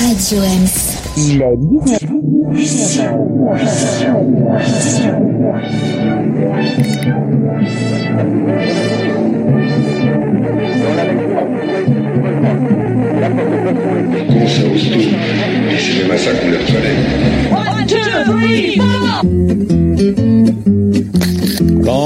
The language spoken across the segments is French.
Radio Ems. Il est 19 C'est le massacre de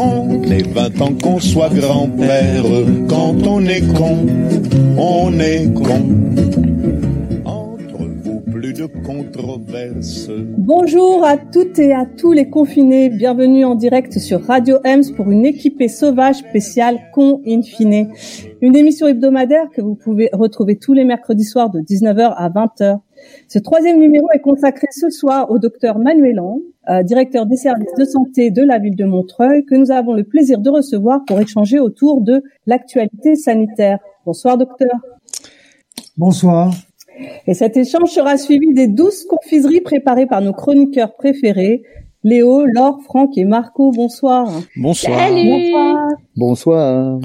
Qu'on ait 20 ans, qu'on soit grand-père, quand on est con, on est con. Plus de controverses. Bonjour à toutes et à tous les confinés. Bienvenue en direct sur Radio Ems pour une équipée sauvage spéciale Con in fine. Une émission hebdomadaire que vous pouvez retrouver tous les mercredis soirs de 19h à 20h. Ce troisième numéro est consacré ce soir au docteur Manuel Lang, euh, directeur des services de santé de la ville de Montreuil, que nous avons le plaisir de recevoir pour échanger autour de l'actualité sanitaire. Bonsoir docteur. Bonsoir. Et cet échange sera suivi des douze confiseries préparées par nos chroniqueurs préférés, Léo, Laure, Franck et Marco. Bonsoir. Bonsoir. Salut. Bonsoir. Bonsoir.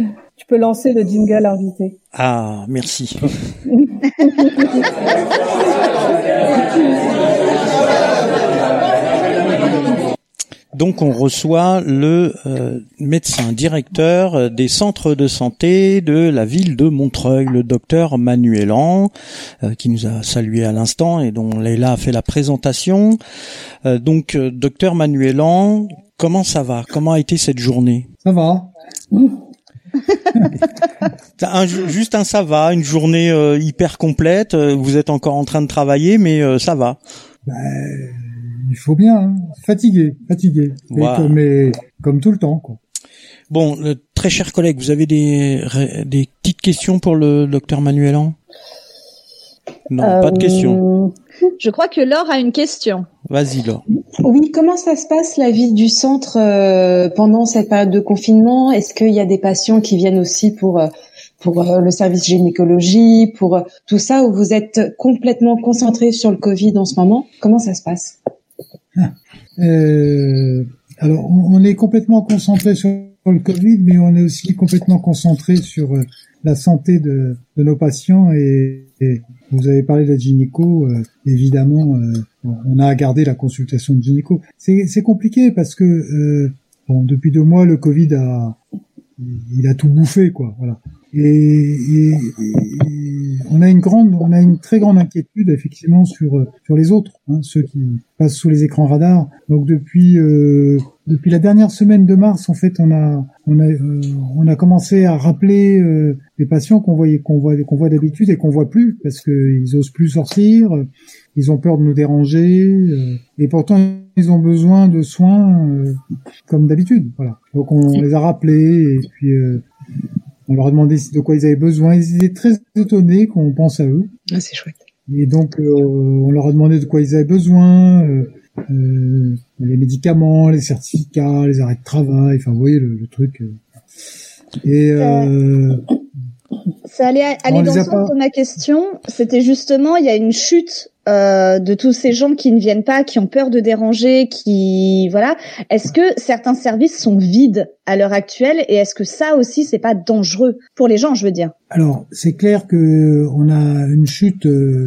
Tu peux lancer le jingle invité. Ah, merci. Donc on reçoit le euh, médecin directeur des centres de santé de la ville de Montreuil, le docteur Manuelan, euh, qui nous a salué à l'instant et dont Leila a fait la présentation. Euh, donc euh, docteur Manuelan, comment ça va? Comment a été cette journée? Ça va Un- Juste un ça va, une journée euh, hyper complète. euh, Vous êtes encore en train de travailler, mais euh, ça va. Ben, Il faut bien. hein. Fatigué, fatigué. Et comme, mais comme tout le temps. Quoi. Bon, euh, très chers collègues, vous avez des, des petites questions pour le docteur Manuelan? Non, pas de Euh, questions. Je crois que Laure a une question. Vas-y, Laure. Oui, comment ça se passe la vie du centre euh, pendant cette période de confinement? Est-ce qu'il y a des patients qui viennent aussi pour euh, pour euh, le service gynécologie, pour euh, tout ça, où vous êtes complètement concentré sur le Covid en ce moment? Comment ça se passe? Euh, alors, on, on est complètement concentré sur le Covid, mais on est aussi complètement concentré sur euh, la santé de, de nos patients. Et, et vous avez parlé de la gynéco, euh, évidemment, euh, on a à garder la consultation de gynéco. C'est compliqué parce que euh, bon, depuis deux mois, le Covid a il a tout bouffé, quoi. Voilà. Et, et- on a une grande, on a une très grande inquiétude effectivement sur sur les autres, hein, ceux qui passent sous les écrans radars. Donc depuis euh, depuis la dernière semaine de mars, en fait, on a on a euh, on a commencé à rappeler euh, les patients qu'on voyait qu'on voit qu'on voit d'habitude et qu'on voit plus parce que ils osent plus sortir, ils ont peur de nous déranger euh, et pourtant ils ont besoin de soins euh, comme d'habitude. Voilà. Donc on les a rappelés et puis euh, on leur a demandé de quoi ils avaient besoin. Ils étaient très étonnés qu'on pense à eux. ah, C'est chouette. Et donc, euh, on leur a demandé de quoi ils avaient besoin, euh, euh, les médicaments, les certificats, les arrêts de travail, enfin, vous voyez le, le truc. euh. Et euh, Ça allait aller dans le sens pas- de ma question. C'était justement, il y a une chute euh, de tous ces gens qui ne viennent pas, qui ont peur de déranger, qui voilà. Est-ce que certains services sont vides à l'heure actuelle et est-ce que ça aussi c'est pas dangereux pour les gens, je veux dire? Alors, c'est clair que on a une chute euh,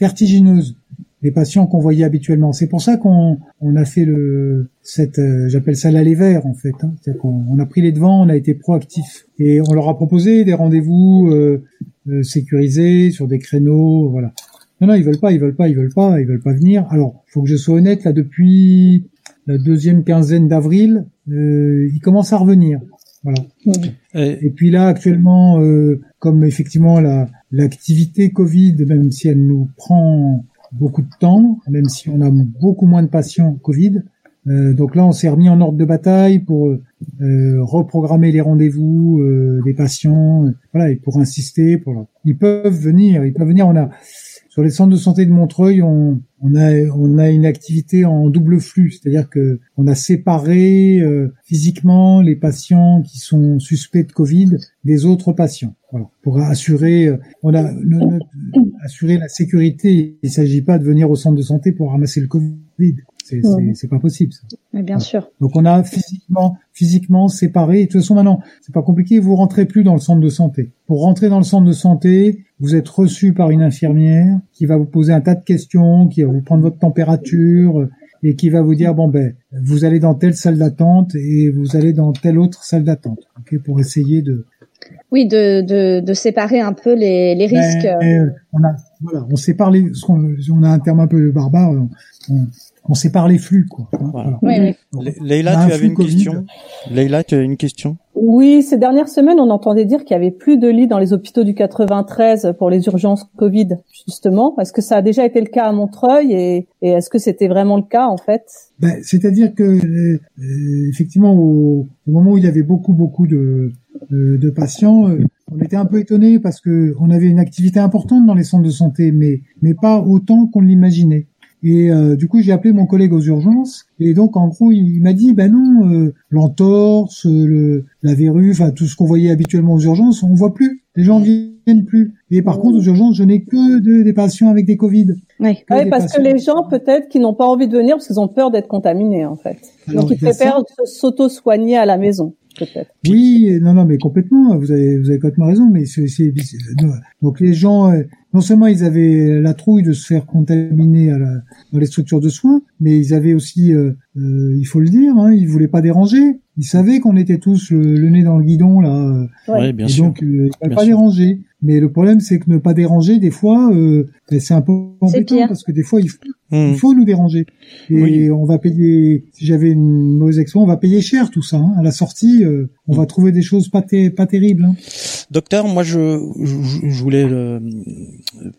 vertigineuse des patients qu'on voyait habituellement. C'est pour ça qu'on on a fait le cette euh, j'appelle ça l'aller vert en fait. Hein. C'est-à-dire qu'on on a pris les devants, on a été proactif et on leur a proposé des rendez-vous euh, euh, sécurisés sur des créneaux, voilà. Non, non, ils veulent pas, ils veulent pas, ils veulent pas, ils veulent pas venir. Alors, faut que je sois honnête, là, depuis la deuxième quinzaine d'avril, euh, ils commencent à revenir. Voilà. Et puis là, actuellement, euh, comme effectivement la l'activité Covid, même si elle nous prend beaucoup de temps, même si on a beaucoup moins de patients Covid, Euh, donc là, on s'est remis en ordre de bataille pour euh, reprogrammer les rendez-vous euh, des patients, euh, voilà, et pour insister. Pour ils peuvent venir, ils peuvent venir. On a sur les centres de santé de Montreuil, on, on a on a une activité en double flux, c'est-à-dire que on a séparé euh, physiquement les patients qui sont suspects de Covid des autres patients, voilà, pour assurer euh, on a le, assurer la sécurité. Il ne s'agit pas de venir au centre de santé pour ramasser le Covid. C'est c'est pas possible. Ça. Mais bien sûr. Donc on a physiquement, physiquement séparé. De toute façon maintenant, c'est pas compliqué. Vous rentrez plus dans le centre de santé. Pour rentrer dans le centre de santé, vous êtes reçu par une infirmière qui va vous poser un tas de questions, qui va vous prendre votre température euh, et qui va vous dire bon ben vous allez dans telle salle d'attente et vous allez dans telle autre salle d'attente. ok pour essayer de. Oui, de, de, de séparer un peu les, les risques. Ben, euh, on a voilà, on sépare les. ce qu'on- On a un terme un peu barbare. On, on, on sépare les flux quoi. hein, Voilà. Oui, oui. On Leïla, un tu avais une Covid. question? Leïla, tu as une question? Oui, ces dernières semaines, on entendait dire qu'il y avait plus de lits dans les hôpitaux du 93 pour les urgences Covid, justement. Est-ce que ça a déjà été le cas à Montreuil et, est-ce que c'était vraiment le cas en fait? Ben, C'est-à-dire que euh, euh, effectivement, au, moment où il y avait beaucoup beaucoup de, euh, patients, on était un peu étonnés parce que on avait une activité importante dans les centres de santé, mais mais pas autant qu'on l'imaginait. Et euh, du coup, j'ai appelé mon collègue aux urgences et donc en gros, il, m'a dit ben non, euh, l'entorse, le, la verrue, enfin tout ce qu'on voyait habituellement aux urgences, on voit plus. Les gens viennent plus. Et par contre, aux urgences, je n'ai que de- des patients avec des Covid. Oui. Que Oui, des parce que les gens peut-être qui n'ont pas envie de venir parce qu'ils ont peur d'être contaminés en fait. Alors, Donc ils préfèrent s'auto-soigner à la maison. Oui, et non, non, mais complètement. Vous avez, vous avez complètement raison. Mais c'est, donc les gens, euh, non seulement ils avaient la trouille de se faire contaminer à la, dans les structures de soins, mais ils avaient aussi, euh, euh, il faut le dire, hein, ils voulaient pas déranger. Ils savaient qu'on était tous le, le nez dans le guidon là, euh, Ouais. Oui, bien et sûr. donc euh, ils ne Bien pas sûr. déranger. Mais le problème, c'est que ne pas déranger, des fois, euh, ben, c'est un peu embêtant parce que des fois, il faut, Hmm. il faut nous déranger. Et Oui. on va payer, si j'avais une mauvaise expérience, on va payer cher tout ça. hein. À la sortie, euh, on va trouver des choses pas, ter- pas terribles. hein. Docteur, moi je, je, je voulais euh,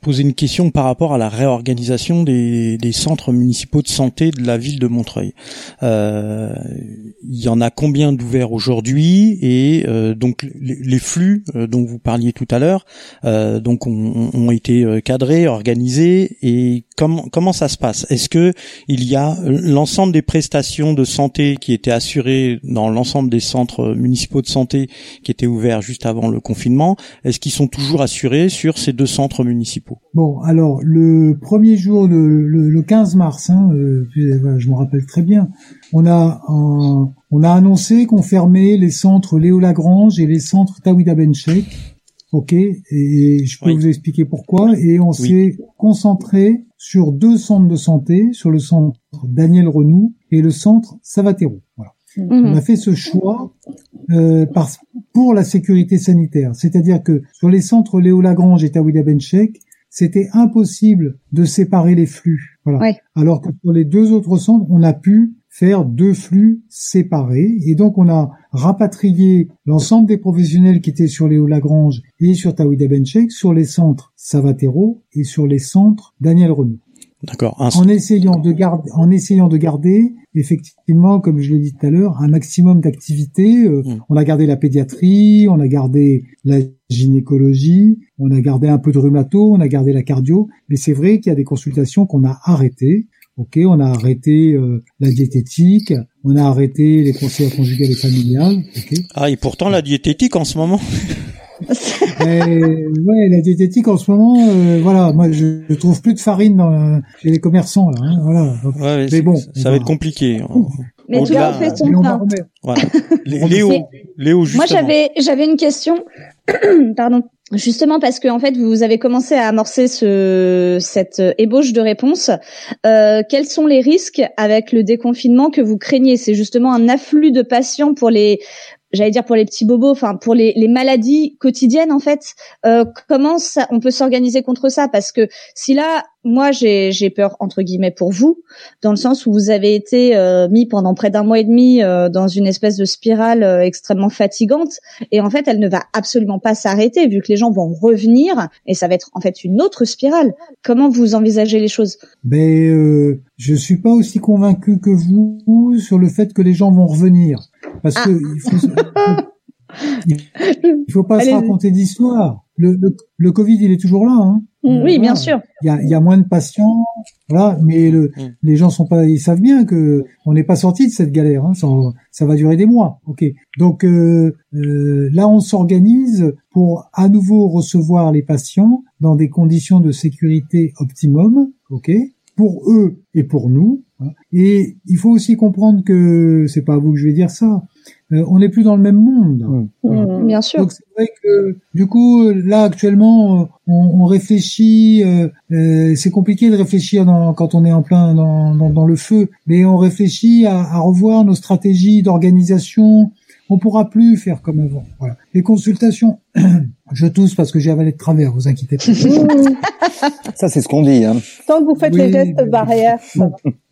poser une question par rapport à la réorganisation des, des centres municipaux de santé de la ville de Montreuil. Euh, il y en a combien d'ouverts aujourd'hui et euh, donc les, les flux euh, dont vous parliez tout à l'heure, euh, donc ont, ont été cadrés, organisés et comment comment ça se passe Est-ce que il y a euh, l'ensemble des prestations de santé qui étaient assurées dans l'ensemble des centres municipaux de santé qui étaient ouverts juste avant le confinement, est-ce qu'ils sont toujours assurés sur ces deux centres municipaux? Bon, alors le premier jour, le, le, le 15 mars, hein, euh, voilà, je me rappelle très bien, on a un- on a annoncé qu'on fermait les centres Léo Lagrange et les centres Tawida Benchek. Ok, et je peux Oui. vous expliquer pourquoi. Et on s'est concentré sur deux centres de santé, sur le centre Daniel Renou et le centre Savatero. Voilà. On Mhm. a fait ce choix euh, par, pour la sécurité sanitaire. C'est-à-dire que sur les centres Léo Lagrange et Tawida Benchek, c'était impossible de séparer les flux. Voilà. Ouais. Alors que pour les deux autres centres, on a pu faire deux flux séparés. Et donc, on a rapatrié l'ensemble des professionnels qui étaient sur Léo Lagrange et sur Tawida Benchek sur les centres Savatero et sur les centres Daniel Renaud D'accord. En essayant de garder, en essayant de garder effectivement, comme je l'ai dit tout à l'heure, un maximum d'activités. Euh, Mm. On a gardé la pédiatrie, on a gardé la gynécologie, on a gardé un peu de rhumato, on a gardé la cardio, mais c'est vrai qu'il y a des consultations qu'on a arrêtées. Ok, on a arrêté euh, la diététique, on a arrêté les conseils conjugales et familiales. Ok, Ah, et pourtant la diététique en ce moment. Mais, ouais, la diététique en ce moment, euh, voilà, moi je, je trouve plus de farine dans la- chez les commerçants là. hein, voilà. Ouais, Mais c'est- bon, ça va être compliqué. Mais tu as fait ton pain. Voilà. Lé- Léo, Léo, justement. Moi, j'avais j'avais une question. Pardon. Justement parce que en fait vous avez commencé à amorcer ce cette euh, ébauche de réponse. Euh, quels sont les risques avec le déconfinement que vous craignez? C'est justement un afflux de patients pour les j'allais dire pour les petits bobos, enfin pour les, les maladies quotidiennes en fait. Euh, comment ça, on peut s'organiser contre ça? Parce que si là, moi j'ai peur entre guillemets pour vous, dans le sens où vous avez été euh, mis pendant près d'un mois et demi euh, dans une espèce de spirale euh, extrêmement fatigante, et en fait elle ne va absolument pas s'arrêter vu que les gens vont revenir et ça va être en fait une autre spirale. Comment vous envisagez les choses? Ben, euh, je suis pas aussi convaincu que vous sur le fait que les gens vont revenir, parce Ah. que il faut, il faut pas se raconter d'histoire. Le, le, le Covid, il est toujours là. Hein. Oui, bien sûr. Il y a, il y a moins de patients, voilà, mais le, Mm. les gens sont pas, ils savent bien que on n'est pas sorti de cette galère. Hein, ça, ça va durer des mois, ok. Donc euh, euh, là, on s'organise pour à nouveau recevoir les patients dans des conditions de sécurité optimum, ok, pour eux et pour nous. Et il faut aussi comprendre que c'est pas à vous que je vais dire ça. euh, on n'est plus dans le même monde. Voilà. Mm, Bien sûr. Donc c'est vrai que du coup là actuellement euh, on, on réfléchit, euh, euh, c'est compliqué de réfléchir dans, quand on est en plein dans, dans, dans le feu, mais on réfléchit à, à revoir nos stratégies d'organisation. On pourra plus faire comme avant. Voilà. Les consultations, je tousse parce que j'ai avalé de travers, vous inquiétez pas. Ça, c'est ce qu'on dit. Hein. Tant que vous faites Oui, les gestes barrières,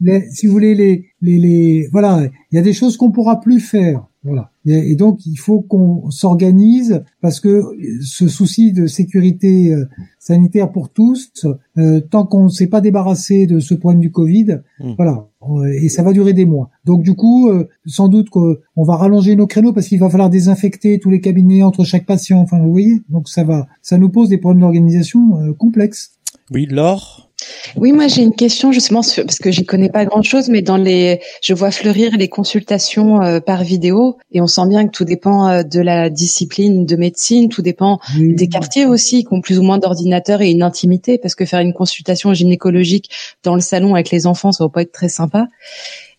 les- si vous voulez, les, les, les, voilà, il y a des choses qu'on pourra plus faire. Voilà. Et, et donc, il faut qu'on s'organise parce que ce souci de sécurité euh, sanitaire pour tous, euh, tant qu'on ne s'est pas débarrassé de ce problème du Covid, Mm. voilà, euh, et ça va durer des mois. Donc, du coup, euh, sans doute qu'on va rallonger nos créneaux parce qu'il va falloir désinfecter tous les cabinets entre chaque patient. Enfin, vous voyez, donc ça va, ça nous pose des problèmes d'organisation complexes. Oui, Laure? Oui, moi j'ai une question justement parce que j'y connais pas grand chose, mais dans les, je vois fleurir les consultations euh, par vidéo et on sent bien que tout dépend euh, de la discipline de médecine, tout dépend des quartiers aussi qui ont plus ou moins d'ordinateurs et une intimité parce que faire une consultation gynécologique dans le salon avec les enfants, ça va pas être très sympa.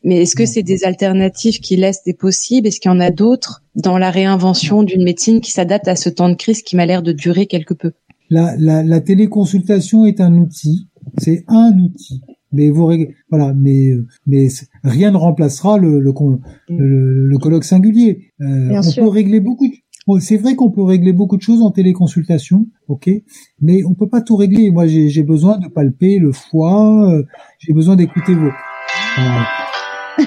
Mais est-ce que c'est des alternatives qui laissent des possibles? Est-ce qu'il y en a d'autres dans la réinvention d'une médecine qui s'adapte à ce temps de crise qui m'a l'air de durer quelque peu? La, la, la téléconsultation est un outil, c'est un outil. Mais vous voilà, mais mais rien ne remplacera le le, con- le, le colloque singulier. Euh, Bien on sûr. peut régler beaucoup. De, bon, c'est vrai qu'on peut régler beaucoup de choses en téléconsultation, ok, mais on peut pas tout régler. Moi, j'ai j'ai besoin de palper le foie, euh, j'ai besoin d'écouter vos. Voilà.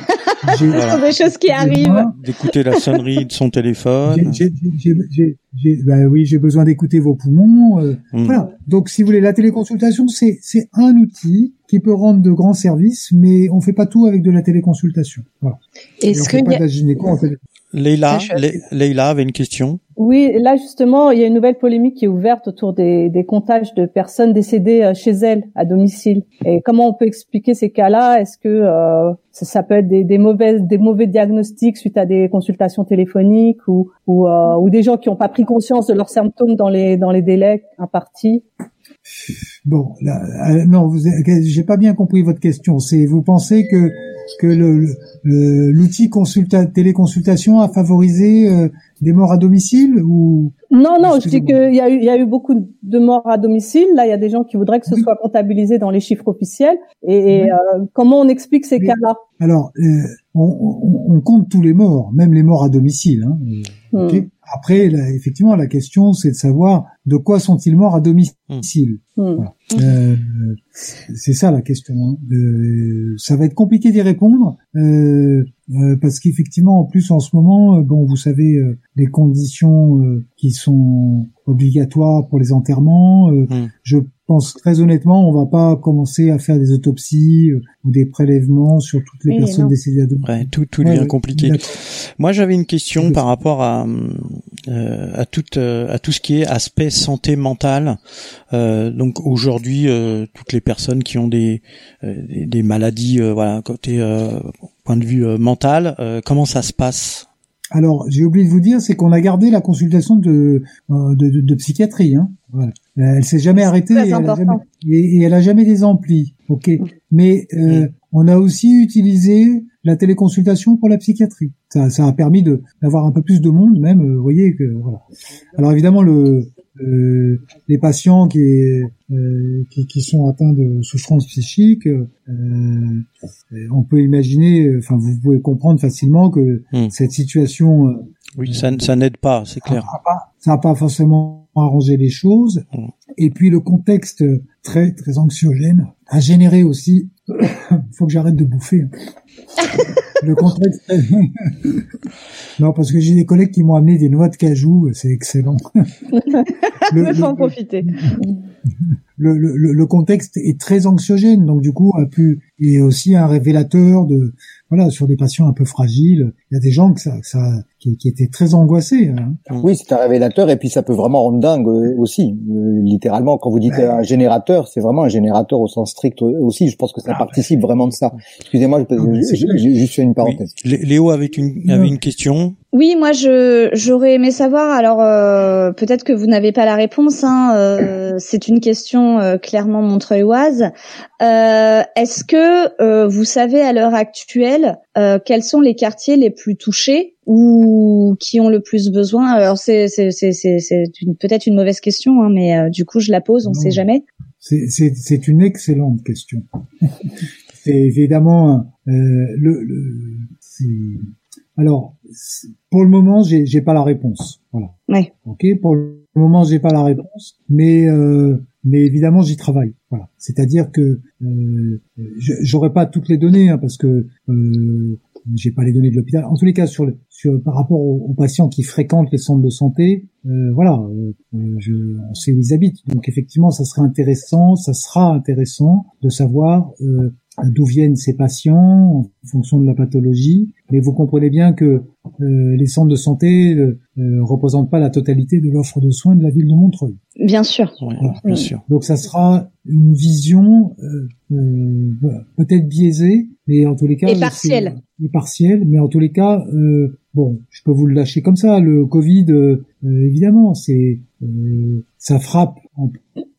J'ai- Ce sont des choses qui arrivent. d'écouter la sonnerie de son téléphone. j'ai- j'ai- j'ai- j'ai- ben oui, j'ai besoin d'écouter vos poumons. euh, Mm. Voilà. Donc, si vous voulez, la téléconsultation, c'est c'est un outil qui peut rendre de grands services, mais on fait pas tout avec de la téléconsultation. Voilà. Est-ce qu'il pas y a... de la gynéco en télé. Leïla, Ça, je suis Le- Leïla avait une question. Oui, là justement, il y a une nouvelle polémique qui est ouverte autour des, des comptages de personnes décédées euh, chez elles, à domicile. Et comment on peut expliquer ces cas-là? Est-ce que euh, ça, ça peut être des, des mauvaises, des mauvais diagnostics suite à des consultations téléphoniques ou ou, euh, ou des gens qui n'ont pas pris conscience de leurs symptômes dans les dans les délais impartis Bon, là, euh, non, j'ai pas bien compris votre question. C'est vous pensez que l'outil consulta téléconsultation a favorisé euh, des morts à domicile ou Non, non, je dis qu'il y a eu, il y a eu beaucoup de morts à domicile. Là, il y a des gens qui voudraient que ce Oui. soit comptabilisé dans les chiffres officiels. Et, Oui. euh, comment on explique ces cas-là? Alors euh, on, on, on compte tous les morts, même les morts à domicile. Hein. Hmm, Après, là, effectivement, la question, c'est de savoir de quoi sont-ils morts à domicile. hmm. Euh, c'est ça la question. Hein. Euh, ça va être compliqué d'y répondre euh, euh, parce qu'effectivement, en plus, en ce moment, euh, bon, vous savez, euh, les conditions euh, qui sont obligatoires pour les enterrements. euh, Mm. Je pense très honnêtement, on va pas commencer à faire des autopsies euh, ou des prélèvements sur toutes les Oui, personnes décédées à domicile. Ouais, tout, tout Ouais, devient compliqué. Moi, j'avais une question par rapport à euh, à tout euh, à tout ce qui est aspect santé mentale. Euh, donc aujourd'hui, euh, toutes les personnes qui ont des euh, des, des maladies, euh, voilà, côté euh, point de vue euh, mental, euh, comment ça se passe? Alors, j'ai oublié de vous dire, c'est qu'on a gardé la consultation de euh, de, de, de psychiatrie. Hein. Voilà. Elle s'est jamais arrêtée et elle, jamais, et, et elle a jamais des amplis. Ok? Mais euh, on a aussi utilisé la téléconsultation pour la psychiatrie. Ça, ça a permis de d'avoir un peu plus de monde, même. euh, Vous voyez que voilà. Alors évidemment, le euh, les patients qui, euh, qui qui sont atteints de souffrances psychiques, euh, on peut imaginer, enfin vous pouvez comprendre facilement que Mm. cette situation euh, Oui, ça, ça n'aide pas, c'est clair. Ça n'a pas forcément arrangé les choses. Mm. Et puis le contexte très très anxiogène a généré aussi. faut que j'arrête de bouffer. le contexte. Non, parce que j'ai des collègues qui m'ont amené des noix de cajou, c'est excellent. Faut en profiter. Le, le, le, contexte est très anxiogène, donc du coup a pu est aussi un révélateur de voilà sur des patients un peu fragiles. Il y a des gens que ça, ça qui, qui étaient très angoissés. Hein. Oui, c'est un révélateur et puis ça peut vraiment rendre dingue euh, aussi. Euh, littéralement, quand vous dites un générateur, c'est vraiment un générateur au sens strict aussi. Je pense que ça Ah, participe vraiment de ça. Excusez-moi, je- fait une parenthèse. Lé- Léo avait une, avait une question. Oui, moi je j'aurais aimé savoir. Alors euh, peut-être que vous n'avez pas la réponse. Hein, euh, c'est une question euh, clairement montreuilloise. Euh, Est-ce que euh, vous savez à l'heure actuelle euh, quels sont les quartiers les plus touchés ou qui ont le plus besoin? Alors c'est c'est c'est c'est c'est une- peut-être une mauvaise question, hein, mais euh, du coup je la pose. On ne sait jamais. C'est- C'est c'est une excellente question. c'est évidemment euh, le, le c'est- alors pour le moment j'ai j'ai pas la réponse. Voilà. Ouais. Ok. Pour le moment j'ai pas la réponse, mais euh, mais évidemment j'y travaille. Voilà. C'est-à-dire que euh, j'aurais pas toutes les données hein, parce que euh, j'ai pas les données de l'hôpital. En tous les cas, sur, le, sur par rapport aux, aux patients qui fréquentent les centres de santé, euh, voilà, euh, euh, je, on sait où ils habitent. Donc effectivement, ça serait intéressant, ça sera intéressant de savoir euh, d'où viennent ces patients en fonction de la pathologie. Mais vous comprenez bien que euh, les centres de santé euh, euh, représentent pas la totalité de l'offre de soins de la ville de Montreuil. Bien sûr. Bien sûr. Donc ça sera une vision euh, euh, peut-être biaisée, mais en tous les cas Et partielle. c'est- Et partielle, mais en tous les cas, euh, bon, je peux vous le lâcher comme ça. Le Covid, euh, euh, évidemment, c'est euh, ça frappe en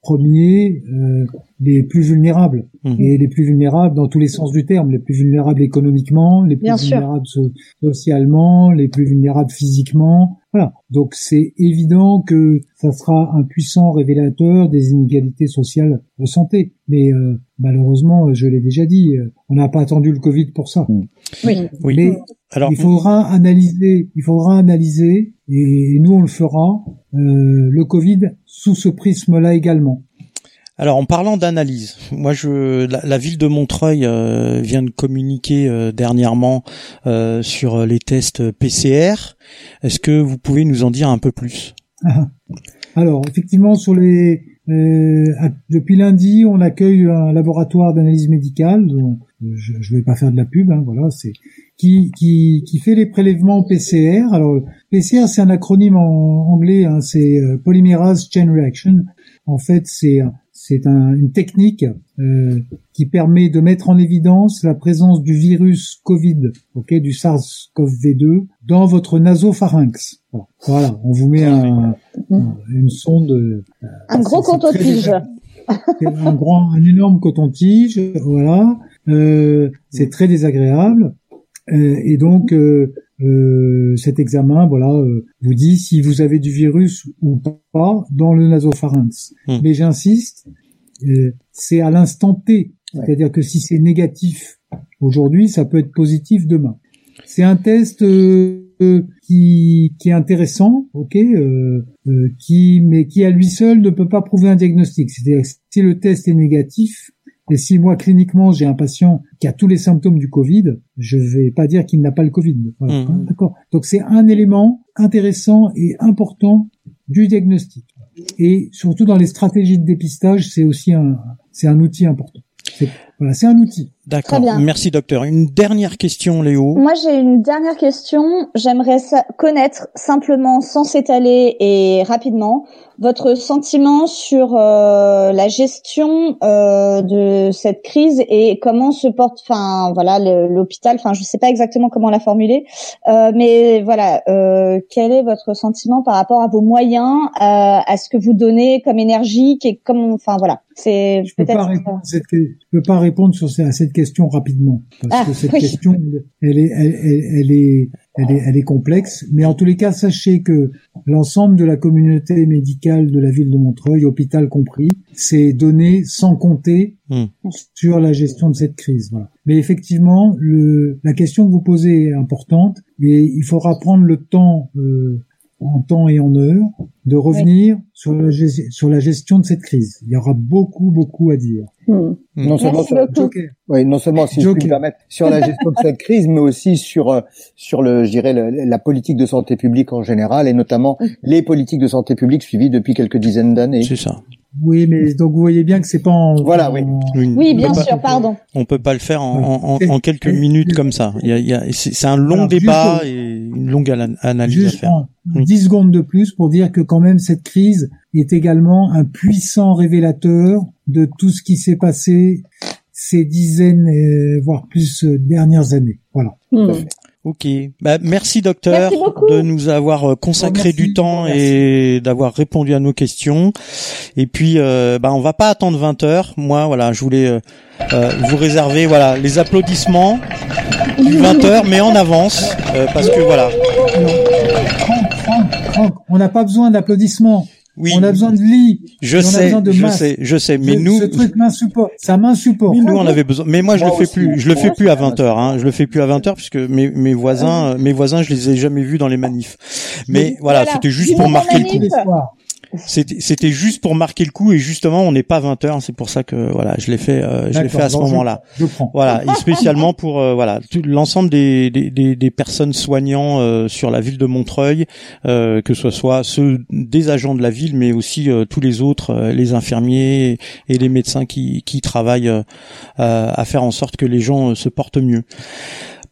premier euh, les plus vulnérables Mhm. et les plus vulnérables dans tous les sens du terme, les plus vulnérables économiquement, les plus Bien vulnérables so- socialement, les plus vulnérables physiquement. Voilà. Donc c'est évident que ça sera un puissant révélateur des inégalités sociales de santé. Mais euh, malheureusement, je l'ai déjà dit, euh, on n'a pas attendu le Covid pour ça. Oui. Oui. Mais Alors, il faudra analyser, il faudra analyser, et nous on le fera, euh, le Covid sous ce prisme-là également. Alors en parlant d'analyse, moi je la, la ville de Montreuil euh, vient de communiquer euh, dernièrement euh, sur les tests PCR. Est-ce que vous pouvez nous en dire un peu plus? Alors, effectivement, sur les euh, depuis lundi, on accueille un laboratoire d'analyse médicale. dont je ne vais pas faire de la pub, hein, voilà, c'est qui, qui qui fait les prélèvements PCR. Alors, PCR, c'est un acronyme en anglais, hein, c'est euh, Polymerase Chain Reaction. En fait, c'est c'est un- une technique euh, qui permet de mettre en évidence la présence du virus Covid, ok, du SARS-CoV-2 dans votre nasopharynx. Voilà. Voilà, on vous met un, un- une sonde, euh, Un gros coton-tige. un grand, un énorme coton-tige, voilà. Euh, c'est très désagréable. Euh, et donc, euh, cet examen, voilà, euh, vous dit si vous avez du virus ou pas dans le nasopharynx. Hmm. Mais j'insiste, euh, c'est à l'instant T. C'est-à-dire que si c'est négatif aujourd'hui, ça peut être positif demain. C'est un test euh, qui, qui est intéressant, ok, euh, euh, qui mais qui à lui seul ne peut pas prouver un diagnostic. C'est-à-dire que si le test est négatif et si moi cliniquement j'ai un patient qui a tous les symptômes du Covid, je vais pas dire qu'il n'a pas le Covid. Voilà, Mhm. D'accord. Donc c'est un élément intéressant et important du diagnostic. Et surtout dans les stratégies de dépistage, c'est aussi un c'est un outil important. C'est- Voilà, c'est un outil. D'accord. Très bien. Merci docteur. Une dernière question, Léo. Moi, j'ai une dernière question. J'aimerais connaître simplement, sans s'étaler et rapidement, votre sentiment sur euh, la gestion euh, de cette crise et comment se porte, enfin voilà, l'hôpital. Enfin, je sais pas exactement comment la formuler, euh, mais voilà, euh, quel est votre sentiment par rapport à vos moyens, à, à ce que vous donnez comme énergie, et comme, enfin voilà, c'est Je peux pas peut-être. répondre à cette, je peux pas répondre sur à cette question rapidement parce Ah, que cette oui. question, elle est, elle, elle, elle est, elle est, elle est complexe. Mais en tous les cas, sachez que l'ensemble de la communauté médicale de la ville de Montreuil, hôpital compris, s'est donné sans compter Hmm. sur la gestion de cette crise. Voilà. Mais effectivement, le, la question que vous posez est importante et il faudra prendre le temps, euh, en temps et en heure, de revenir sur, la, gest- sur la gestion de cette crise. Il y aura beaucoup, beaucoup à dire. Hmm. Non seulement sur, oui, non seulement si je Joker. puis me permettre, sur la gestion de cette crise, mais aussi sur euh, sur le, je dirais, le- la politique de santé publique en général, et notamment les politiques de santé publique suivies depuis quelques dizaines d'années. C'est ça. Oui, mais donc vous voyez bien que c'est pas en, Voilà, oui. en- Oui, on bien peut pas- sûr, pardon. On peut pas le faire en, en- quelques minutes comme ça. Il y a, il y a- c'est un long Alors, débat juste- et une longue analyse à faire. en Oui. 10 secondes de plus pour dire que quand même cette crise est également un puissant révélateur de tout ce qui s'est passé ces dizaines, euh, voire plus euh, dernières années. Voilà. Hmm. Ok. Bah, merci docteur Merci de nous avoir euh, consacré du temps merci. et d'avoir répondu à nos questions. Et puis, euh, bah, on va pas attendre 20 heures. Moi, voilà, je voulais vous réserver, voilà, les applaudissements du 20 heures, mais en avance, euh, parce que voilà. Alors, Franck, Franck, Franck, on n'a pas besoin d'applaudissements. Oui, On a besoin de lits. je on a sais, besoin de je masques. sais, je sais, mais Ce- nous, ce truc m'insupporte. Ça m'insupporte. Mais nous on avait besoin. Mais moi je Moi le fais aussi, plus. hein. Je le fais plus à ça 20 heures. Hein. Je le fais plus à 20 heures puisque mes mes voisins, euh, mes voisins, je les ai jamais vus dans les manifs. Mais voilà, Voilà. c'était juste pour marquer le coup. C'était c'était juste pour marquer le coup et justement on n'est pas 20 heures. C'est pour ça que voilà, je l'ai fait. euh, je l'ai fait à ce je- moment-là. Je prends. Voilà, et spécialement pour euh, voilà tout- l'ensemble des, des, des, des personnes soignants euh, sur la ville de Montreuil, euh, que ce soit ceux des agents de la ville, mais aussi euh, tous les autres, euh, les infirmiers et les médecins qui, qui travaillent à faire en sorte que les gens euh, se portent mieux.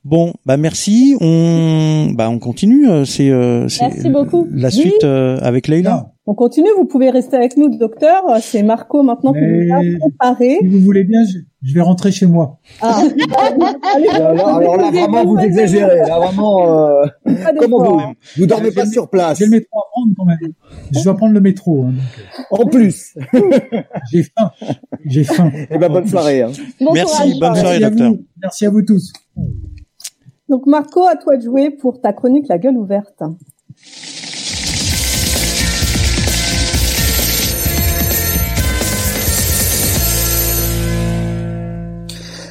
Bon, bah merci. On, bah on continue. euh, C'est, euh, c'est Merci beaucoup. la Oui. suite euh, avec Leïla. On continue, vous pouvez rester avec nous, docteur. C'est Marco maintenant qui Mais- nous a préparé. Si vous voulez bien, je, je vais rentrer chez moi. Ah, allez, Alors, alors là, vraiment, vous exagérez. Là, vraiment, euh, comment vous, vous dormez pas sur place. J'ai le métro à prendre quand même. Je dois prendre le métro. hein, donc, En plus. euh, J'ai faim. J'ai faim. Eh ben, bonne soirée. Hein. Bon Merci, courage. bonne soirée, Merci à docteur. vous. Merci à vous tous. Donc Marco, à toi de jouer pour ta chronique La gueule ouverte.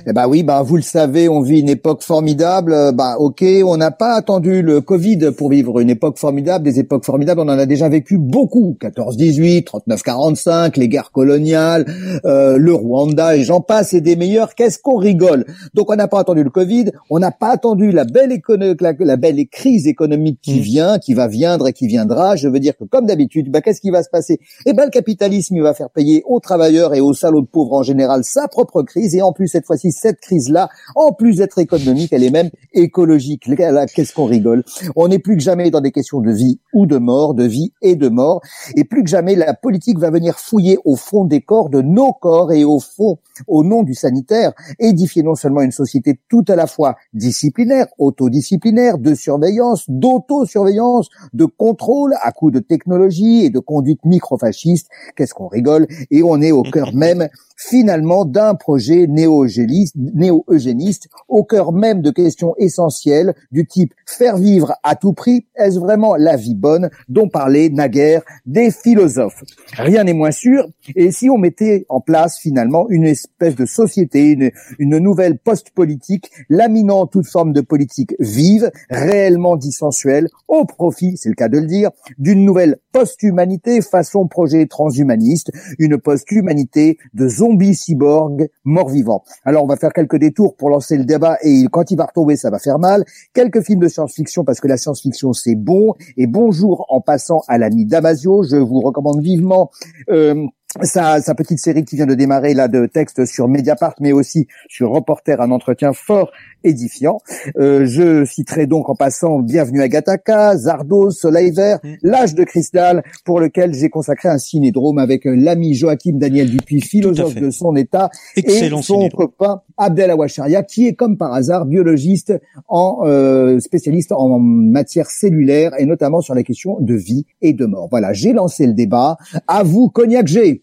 Eh ben oui, ben vous le savez, on vit une époque formidable. Euh, Ben ok, on n'a pas attendu le Covid pour vivre une époque formidable. Des époques formidables, on en a déjà vécu beaucoup. 14-18, 39-45, les guerres coloniales, euh, le Rwanda et j'en passe et des meilleurs. Qu'est-ce qu'on rigole? Donc on n'a pas attendu le Covid, on n'a pas attendu la belle la, la belle crise économique qui Mm. vient, qui va viendre et qui viendra. Je veux dire que comme d'habitude, ben qu'est-ce qui va se passer? Eh ben le capitalisme, il va faire payer aux travailleurs et aux salauds de pauvres en général sa propre crise et en plus cette fois-ci cette crise-là, en plus d'être économique, elle est même écologique. Qu'est-ce qu'on rigole? On n'est plus que jamais dans des questions de vie ou de mort, de vie et de mort, et plus que jamais la politique va venir fouiller au fond des corps, de nos corps et au fond, au nom du sanitaire, édifier non seulement une société tout à la fois disciplinaire, autodisciplinaire, de surveillance, d'autosurveillance, de contrôle à coup de technologie et de conduite microfasciste. Qu'est-ce qu'on rigole? Et on est au cœur même finalement d'un projet néo-eugéniste, au cœur même de questions essentielles du type faire vivre à tout prix, est-ce vraiment la vie bonne dont parlaient naguère des philosophes? Rien n'est moins sûr, et si on mettait en place finalement une espèce de société, une, une nouvelle post-politique, laminant toute forme de politique vive, réellement dissensuelle, au profit, c'est le cas de le dire, d'une nouvelle post-humanité façon projet transhumaniste, une post-humanité de zombies cyborgs morts-vivants. Alors on va faire quelques détours pour lancer le débat et quand il va retomber, ça va faire mal. Quelques films de science-fiction parce que la science-fiction c'est bon. Et bonjour en passant à l'ami Damasio, je vous recommande vivement euh, sa, sa petite série qui vient de démarrer là de textes sur Mediapart, mais aussi sur Reporter, un entretien fort édifiant. Euh, je citerai donc en passant Bienvenue à Gataka, Zardos, Soleil Vert, Mm. L'âge de cristal, pour lequel j'ai consacré un cinédrome avec euh, l'ami Joachim Daniel Dupuis, philosophe de son état, Excellent et son cinédrome. copain Abdel Awacharia, qui est comme par hasard biologiste en euh, spécialiste en matière cellulaire et notamment sur la question de vie et de mort. Voilà, j'ai lancé le débat. À vous, Cognac G.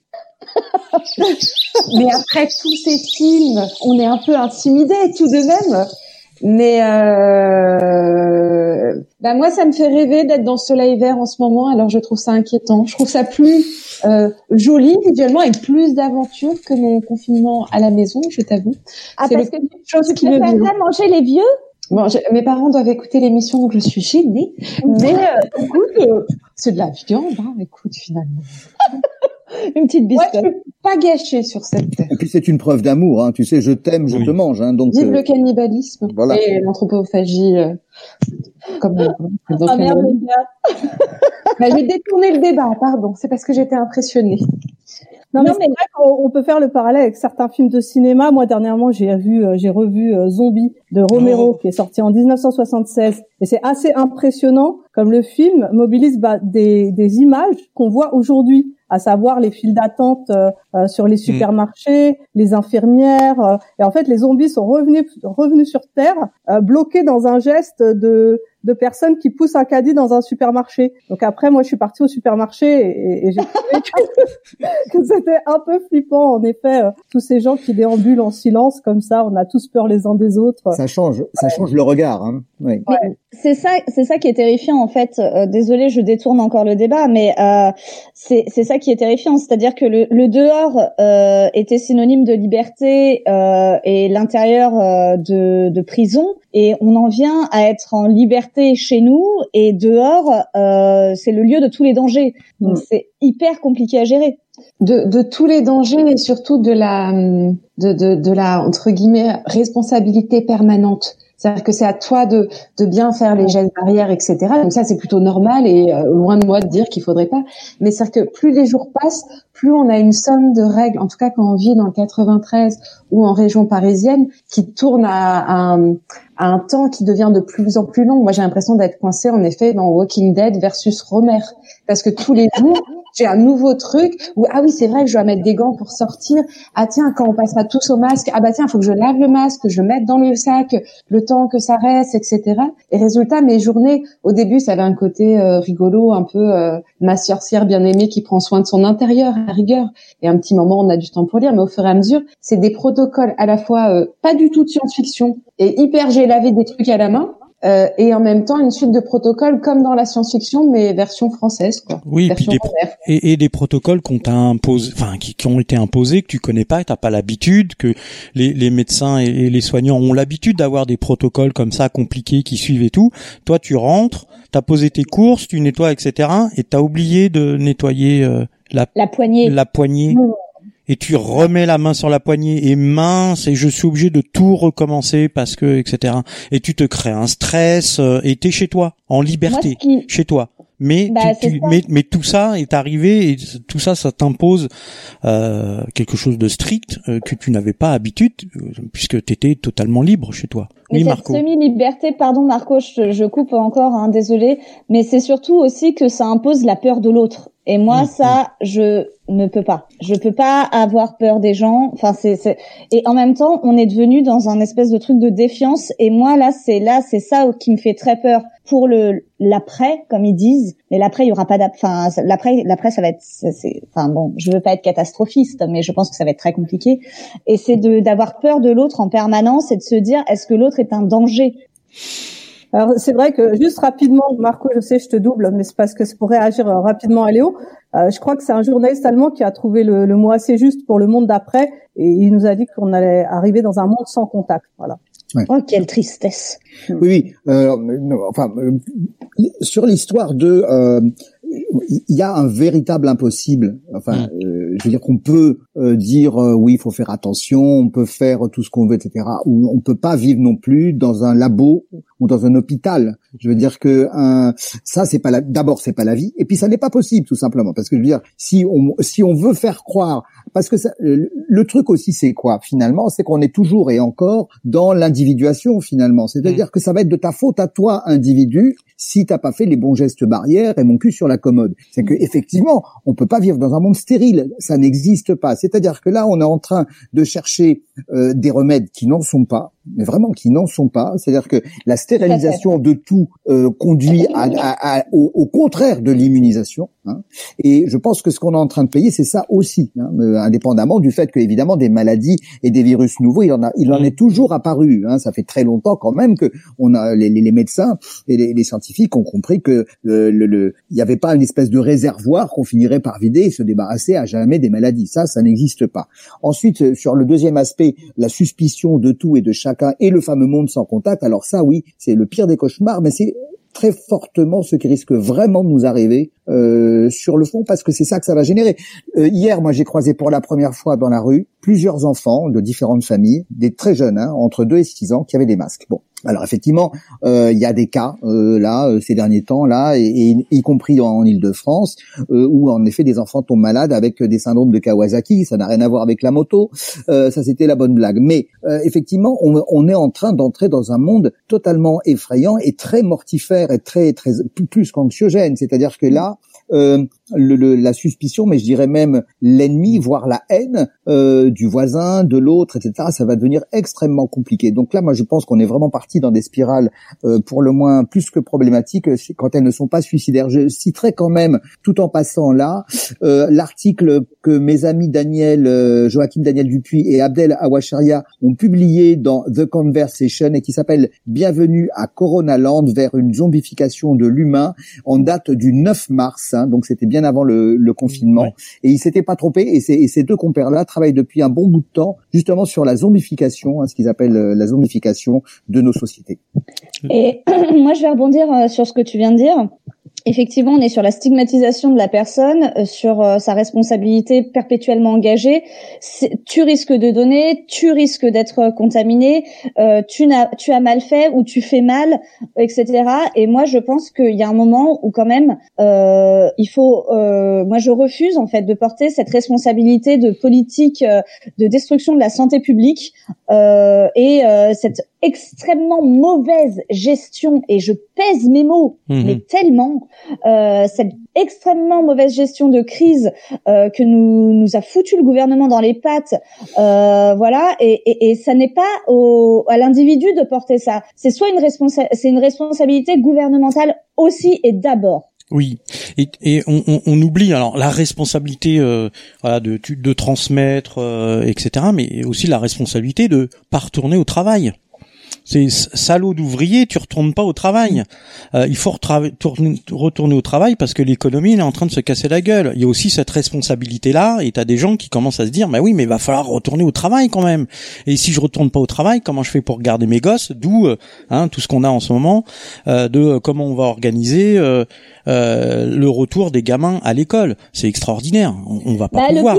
Mais après tous ces films, on est un peu intimidé tout de même. Mais euh, bah moi, ça me fait rêver d'être dans ce soleil vert en ce moment. Alors je trouve ça inquiétant. Je trouve ça plus euh, joli visuellement et plus d'aventure que mon confinement à la maison, je t'avoue. Ah parce que tu, tu préférerais manger les vieux? Bon, mes parents doivent écouter l'émission, donc je suis gênée. Mais euh, écoute, euh, c'est de la viande, hein, écoute, finalement. une petite biscotte. Ouais, je pas gâcher sur cette terre. Et puis c'est une preuve d'amour, hein. Tu sais, je t'aime, je te mange, hein. Donc vive euh, le cannibalisme voilà. et l'anthropophagie. Euh, comme ah merde, les gars. bah, j'ai détourné le débat, pardon. C'est parce que j'étais impressionnée. Non, mais, c'est vrai qu'on peut faire le parallèle avec certains films de cinéma. Moi, dernièrement, j'ai vu, euh, j'ai revu euh, Zombie de Romero, oh. qui est sorti en 1976, et c'est assez impressionnant comme le film mobilise bah, des, des images qu'on voit aujourd'hui à savoir les files d'attente euh, sur les mm. supermarchés, les infirmières. et en fait, les zombies sont revenus revenus sur Terre, bloqués dans un geste de de personnes qui poussent un caddie dans un supermarché. Donc après, moi, je suis partie au supermarché et, et j'ai trouvé que, c'était un peu flippant, en effet, euh, tous ces gens qui déambulent en silence comme ça, on a tous peur les uns des autres. Ça change, ça change le regard. Hein. Oui. C'est ça, c'est ça qui est terrifiant en fait. Euh, désolé, je détourne encore le débat, mais euh, c'est c'est ça qui est terrifiant, c'est-à-dire que le, le dehors euh, était synonyme de liberté et l'intérieur de, de prison, et on en vient à être en liberté chez nous et dehors, c'est le lieu de tous les dangers. Donc mm. c'est hyper compliqué à gérer. De, de, tous les dangers et surtout de la de, de, de la entre guillemets responsabilité permanente. C'est-à-dire que c'est à toi de, bien faire les gestes barrières, etc. Donc ça, c'est plutôt normal et euh, loin de moi de dire qu'il faudrait pas. Mais c'est-à-dire que plus les jours passent, plus on a une somme de règles, en tout cas quand on vit dans le 93 ou en région parisienne, qui tourne à, à, à un temps qui devient de plus en plus long. Moi, j'ai l'impression d'être coincée, en effet, dans Walking Dead versus Romer. Parce que tous les jours, j'ai un nouveau truc où, ah oui, c'est vrai que je dois mettre des gants pour sortir. Ah tiens, quand on passera tous au masque, ah bah tiens, faut que je lave le masque, que je le mette dans le sac, le temps que ça reste, etc. Et résultat, mes journées, au début, ça avait un côté euh, rigolo, un peu euh, ma sorcière bien aimée qui prend soin de son intérieur, rigueur. Et un petit moment, on a du temps pour lire, mais au fur et à mesure, c'est des protocoles à la fois euh, pas du tout de science-fiction et hyper j'ai lavé des trucs à la main, euh, et en même temps une suite de protocoles comme dans la science-fiction mais version française quoi. Oui, des, et, et, des protocoles qu'on t'a imposé, enfin qui, qui, ont été imposés que tu connais pas, que t'as pas l'habitude, que les, les médecins et, les soignants ont l'habitude d'avoir des protocoles comme ça compliqués qui suivent et tout. Toi, tu rentres, t'as posé tes courses, tu nettoies, etc. Et t'as oublié de nettoyer euh, la, la poignée. La poignée. Mmh. Et tu remets la main sur la poignée. Et mince et je suis obligé de tout recommencer parce que etc et tu te crées un stress euh, et t'es chez toi en liberté. Chez toi. Mais, bah, tu, mais, mais tout ça est arrivé et tout ça ça t'impose euh, quelque chose de strict euh, que tu n'avais pas habitude euh, puisque tu étais totalement libre chez toi. Oui Marco. semi liberté pardon Marco je, je coupe encore hein, désolé. Mais c'est surtout aussi que ça impose la peur de l'autre et moi, mm, ça, mm. je ne peux pas. Je peux pas avoir peur des gens. Enfin, c'est, et en même temps, on est devenu dans un espèce de truc de défiance. Et moi, là, c'est là, c'est ça qui me fait très peur pour le l'après, comme ils disent. Mais l'après, il y aura pas d'après. Enfin, l'après, l'après, ça va être. C'est, enfin bon, je veux pas être catastrophiste, mais je pense que ça va être très compliqué. Et c'est de d'avoir peur de l'autre en permanence et de se dire, est-ce que l'autre est un danger? Alors c'est vrai que juste rapidement, Marco, je sais, je te double, mais c'est parce que c'est pour réagir euh, rapidement à Léo. Euh, je crois que c'est un journaliste allemand qui a trouvé le, le, mot assez juste pour le monde d'après, et il nous a dit qu'on allait arriver dans un monde sans contact. Voilà. Oh, quelle tristesse. Oui, oui. Euh, enfin, euh, sur l'histoire de, euh, il y a un véritable impossible. Enfin, mm. euh, je veux dire qu'on peut dire oui, il faut faire attention, on peut faire tout ce qu'on veut, etc. Ou on peut pas vivre non plus dans un labo ou dans un hôpital. Je veux dire que un, ça, c'est pas la, d'abord c'est pas la vie, et puis ça n'est pas possible tout simplement parce que je veux dire si on si on veut faire croire parce que ça, le, truc aussi, c'est quoi finalement? C'est qu'on est toujours et encore dans l'individuation finalement. C'est-à-dire mm. que ça va être de ta faute à toi, individu, si t'as pas fait les bons gestes barrières et mon cul sur la commode. C'est que effectivement, on peut pas vivre dans un monde stérile. Ça n'existe pas. C'est-à-dire que là, on est en train de chercher euh, des remèdes qui n'en sont pas mais vraiment qui n'en sont pas. C'est-à-dire que la stérilisation de tout euh, conduit à, au, contraire de l'immunisation. Hein. Et je pense que ce qu'on est en train de payer, c'est ça aussi, hein, euh, indépendamment du fait que évidemment des maladies et des virus nouveaux, il en a, il en est toujours apparu. Hein. Ça fait très longtemps quand même que on a les, les médecins et les, les, scientifiques ont compris que le, le, il n'y avait pas une espèce de réservoir qu'on finirait par vider et se débarrasser à jamais des maladies. Ça, ça n'existe pas. Ensuite, sur le deuxième aspect, la suspicion de tout et de et le fameux monde sans contact. Alors ça, oui, c'est le pire des cauchemars, mais c'est très fortement ce qui risque vraiment de nous arriver euh, sur le fond parce que c'est ça que ça va générer. Euh, hier, moi, j'ai croisé pour la première fois dans la rue plusieurs enfants de différentes familles, des très jeunes, hein, entre 2 et 6 ans, qui avaient des masques. Bon, alors effectivement, euh, il y a des cas euh, là euh, ces derniers temps là, et, y compris en, ile Île-de-France, où en effet des enfants tombent malades avec des syndromes de Kawasaki. Ça n'a rien à voir avec la moto. ça c'était la bonne blague. Mais effectivement, on, on, est en train d'entrer dans un monde totalement effrayant et très mortifère et très très plus qu'anxiogène. C'est-à-dire que là, euh, le, la suspicion, mais je dirais même l'ennemi, voire la haine euh, du voisin, de l'autre, etc. Ça va devenir extrêmement compliqué. Donc là, moi, je pense qu'on est vraiment parti dans des spirales euh, pour le moins plus que problématiques quand elles ne sont pas suicidaires. Je citerai quand même, tout en passant là, l'article que mes amis Daniel, Joachim Daniel Dupuis et Abdel Awacharia ont publié dans The Conversation et qui s'appelle Bienvenue à Corona Land vers une zombification de l'humain en date du 9 mars Hein, donc c'était bien avant le, confinement. Et il s'était pas trompé. Et, ces, deux compères-là travaillent depuis un bon bout de temps justement sur la zombification, hein, ce qu'ils appellent euh, la zombification de nos sociétés. Et moi, je vais rebondir euh, sur ce que tu viens de dire effectivement, on est sur la stigmatisation de la personne, euh, sur euh, sa responsabilité perpétuellement engagée. Tu risques de donner, tu risques d'être contaminé, euh, tu, as, tu as mal fait ou tu fais mal, etc. Et moi, je pense qu'il y a un moment où quand même, il faut. moi, je refuse en fait de porter cette responsabilité de politique de destruction de la santé publique et cette extrêmement mauvaise gestion, et je pèse mes mots, mhm. mais tellement, euh, cette extrêmement mauvaise gestion de crise euh, que nous, nous a foutu le gouvernement dans les pattes, euh, voilà, et, et, et ça n'est pas au, à l'individu de porter ça. C'est soit une, responsa c'est une responsabilité gouvernementale aussi et d'abord. Oui, et, on, oublie alors la responsabilité euh, voilà, de, de transmettre, euh, etc., mais aussi la responsabilité de pas retourner au travail. C'est salaud d'ouvrier, tu retournes pas au travail. Euh, il faut retourner au travail parce que l'économie est en train de se casser la gueule. Il y a aussi cette responsabilité là et t'as des gens qui commencent à se dire mais oui mais il va falloir retourner au travail quand même. Et si je retourne pas au travail, comment je fais pour garder mes gosses? D'où euh, hein, tout ce qu'on a en ce moment euh, de comment on va organiser le retour des gamins à l'école. C'est extraordinaire. On, va pas bah, pouvoir.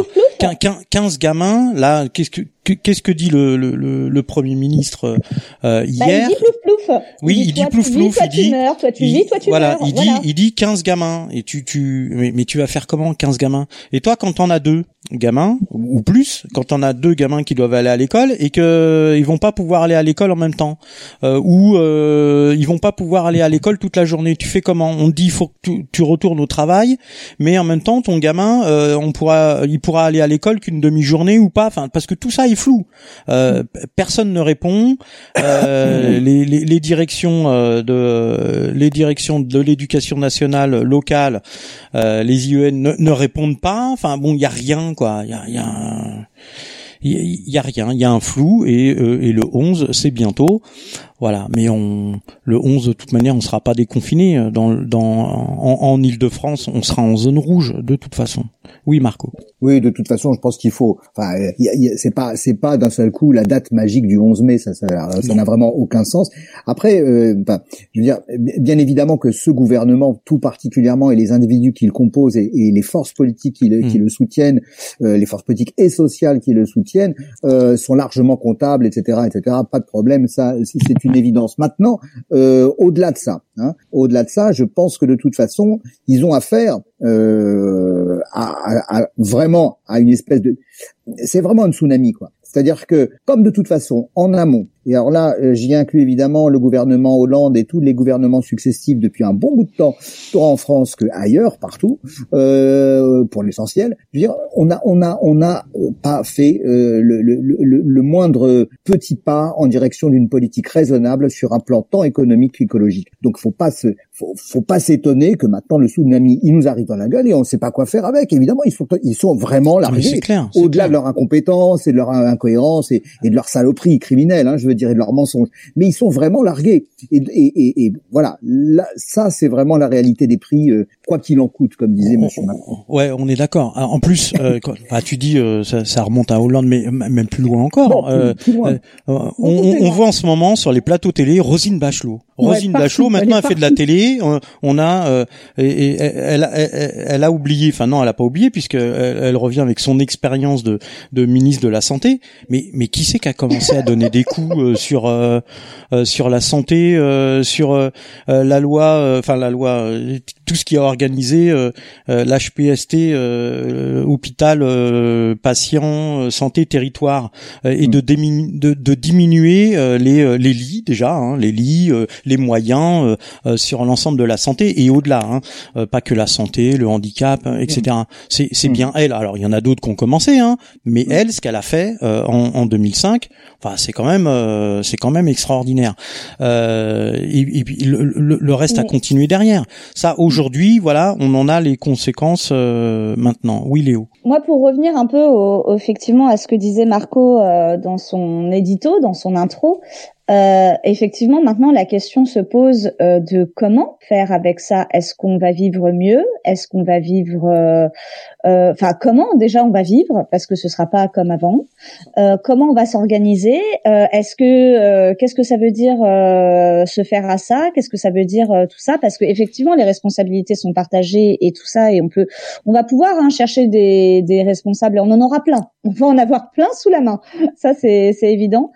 15 gamins là, qu'est-ce que qu'est-ce que dit le, le, le, premier ministre euh, hier bah, Il dit plouf plouf. Oui, il, dit plouf plouf. Toi, il dit, tu meurs, toi tu vis, toi tu voilà, meurs. Il dit, il dit 15 gamins. Et tu, tu, mais, mais tu vas faire comment 15 gamins? Et toi, quand t'en as deux gamins ou plus, quand t'en as deux gamins qui doivent aller à l'école et que ils vont pas pouvoir aller à l'école en même temps, euh, ou euh, ils vont pas pouvoir aller à l'école toute la journée, tu fais comment? On dit il faut que tu, tu, retournes au travail, mais en même temps ton gamin, euh, on pourra, il pourra aller à l'école qu'une demi-journée ou pas, enfin parce que tout ça est flou. Euh, personne ne répond. Euh, les, les, les, directions euh, de les directions de l'éducation nationale locale, les IEN ne, ne, répondent pas. Enfin bon, il y a rien quoi. Il y a, y a y, a rien, il y a un flou et, et le 11 c'est bientôt. Voilà, mais on le 11 de toute manière, on sera pas déconfiné euh, dans dans en, en Île-de-France, on sera en zone rouge de toute façon. Oui, Marco. Oui, de toute façon, je pense qu'il faut. Enfin, c'est pas c'est pas d'un seul coup la date magique du 11 mai, ça ça n'a vraiment aucun sens. Après, euh, je veux dire, bien évidemment que ce gouvernement, tout particulièrement, et les individus qui le composent et, les forces politiques qui le, qui mm. le soutiennent, euh, les forces politiques et sociales qui le soutiennent, euh, sont largement comptables, etc., etc. Pas de problème, ça c'est une évidence. Maintenant, euh, au-delà de ça, hein, au-delà de ça, je pense que de toute façon, ils ont affaire euh, à, vraiment à une espèce de, c'est vraiment un tsunami quoi. C'est-à-dire que comme de toute façon, en amont, et alors là, euh, j'y inclus évidemment le gouvernement Hollande et tous les gouvernements successifs depuis un bon bout de temps, tant en France que ailleurs, partout, euh, pour l'essentiel. Je veux dire, on a, on a, on a euh, pas fait euh, le, le, le, le, moindre petit pas en direction d'une politique raisonnable sur un plan tant économique qu'écologique. Donc, faut pas se, faut, faut pas s'étonner que maintenant le tsunami, il nous arrive dans la gueule et on ne sait pas quoi faire avec. Évidemment, ils sont, ils sont vraiment largués. Au-delà de leur incompétence et de leur incohérence et, et de leur saloperie criminelle. Hein, je veux dire, de leurs mensonges. Mais ils sont vraiment largués. Et, voilà, là, ça c'est vraiment la réalité des prix, euh, quoi qu'il en coûte, comme disait Monsieur Macron. Ouais, on est d'accord. Ah, en plus, euh, bah, tu dis euh, ça, ça, remonte à Hollande, mais même plus loin encore. on, on, voit en ce moment sur les plateaux télé Rosine Bachelot. Rosine Bachelot, maintenant, elle, fait de la télé. On, a, et, elle, elle, a oublié, enfin non, elle a pas oublié puisque elle, revient avec son expérience de, de ministre de la santé. Mais, mais qui c'est qui a commencé à donner des coups sur euh, euh, sur la santé, euh, sur la loi, enfin la loi, tout ce qui a organisé l'HPST, hôpital, patient, santé, territoire, et de, de, de, diminuer les les lits déjà, hein, les lits, les moyens sur l'ensemble de la santé et au-delà, hein, pas que la santé, le handicap, etc. C'est c'est mm. bien elle. Alors il y en a d'autres qui ont commencé, hein, mais mm. elle, ce qu'elle a fait en, en 2005, enfin c'est quand même c'est quand même extraordinaire. Euh, et, puis le, reste a continué derrière. Ça, aujourd'hui, voilà, on en a les conséquences euh, maintenant. Oui, Léo. Moi, pour revenir un peu effectivement à ce que disait Marco euh, dans son édito, dans son intro, euh, effectivement, maintenant la question se pose euh, de comment faire avec ça. Est-ce qu'on va vivre mieux? Est-ce qu'on va vivre, euh, euh, enfin comment déjà on va vivre? Parce que ce sera pas comme avant. comment on va s'organiser? Est-ce que qu'est-ce que ça veut dire se faire à ça? Qu'est-ce que ça veut dire tout ça? Parce que effectivement les responsabilités sont partagées et tout ça et on peut, on va pouvoir hein, chercher des, des responsables. On en aura plein. On va en avoir plein sous la main. Ça c'est évident.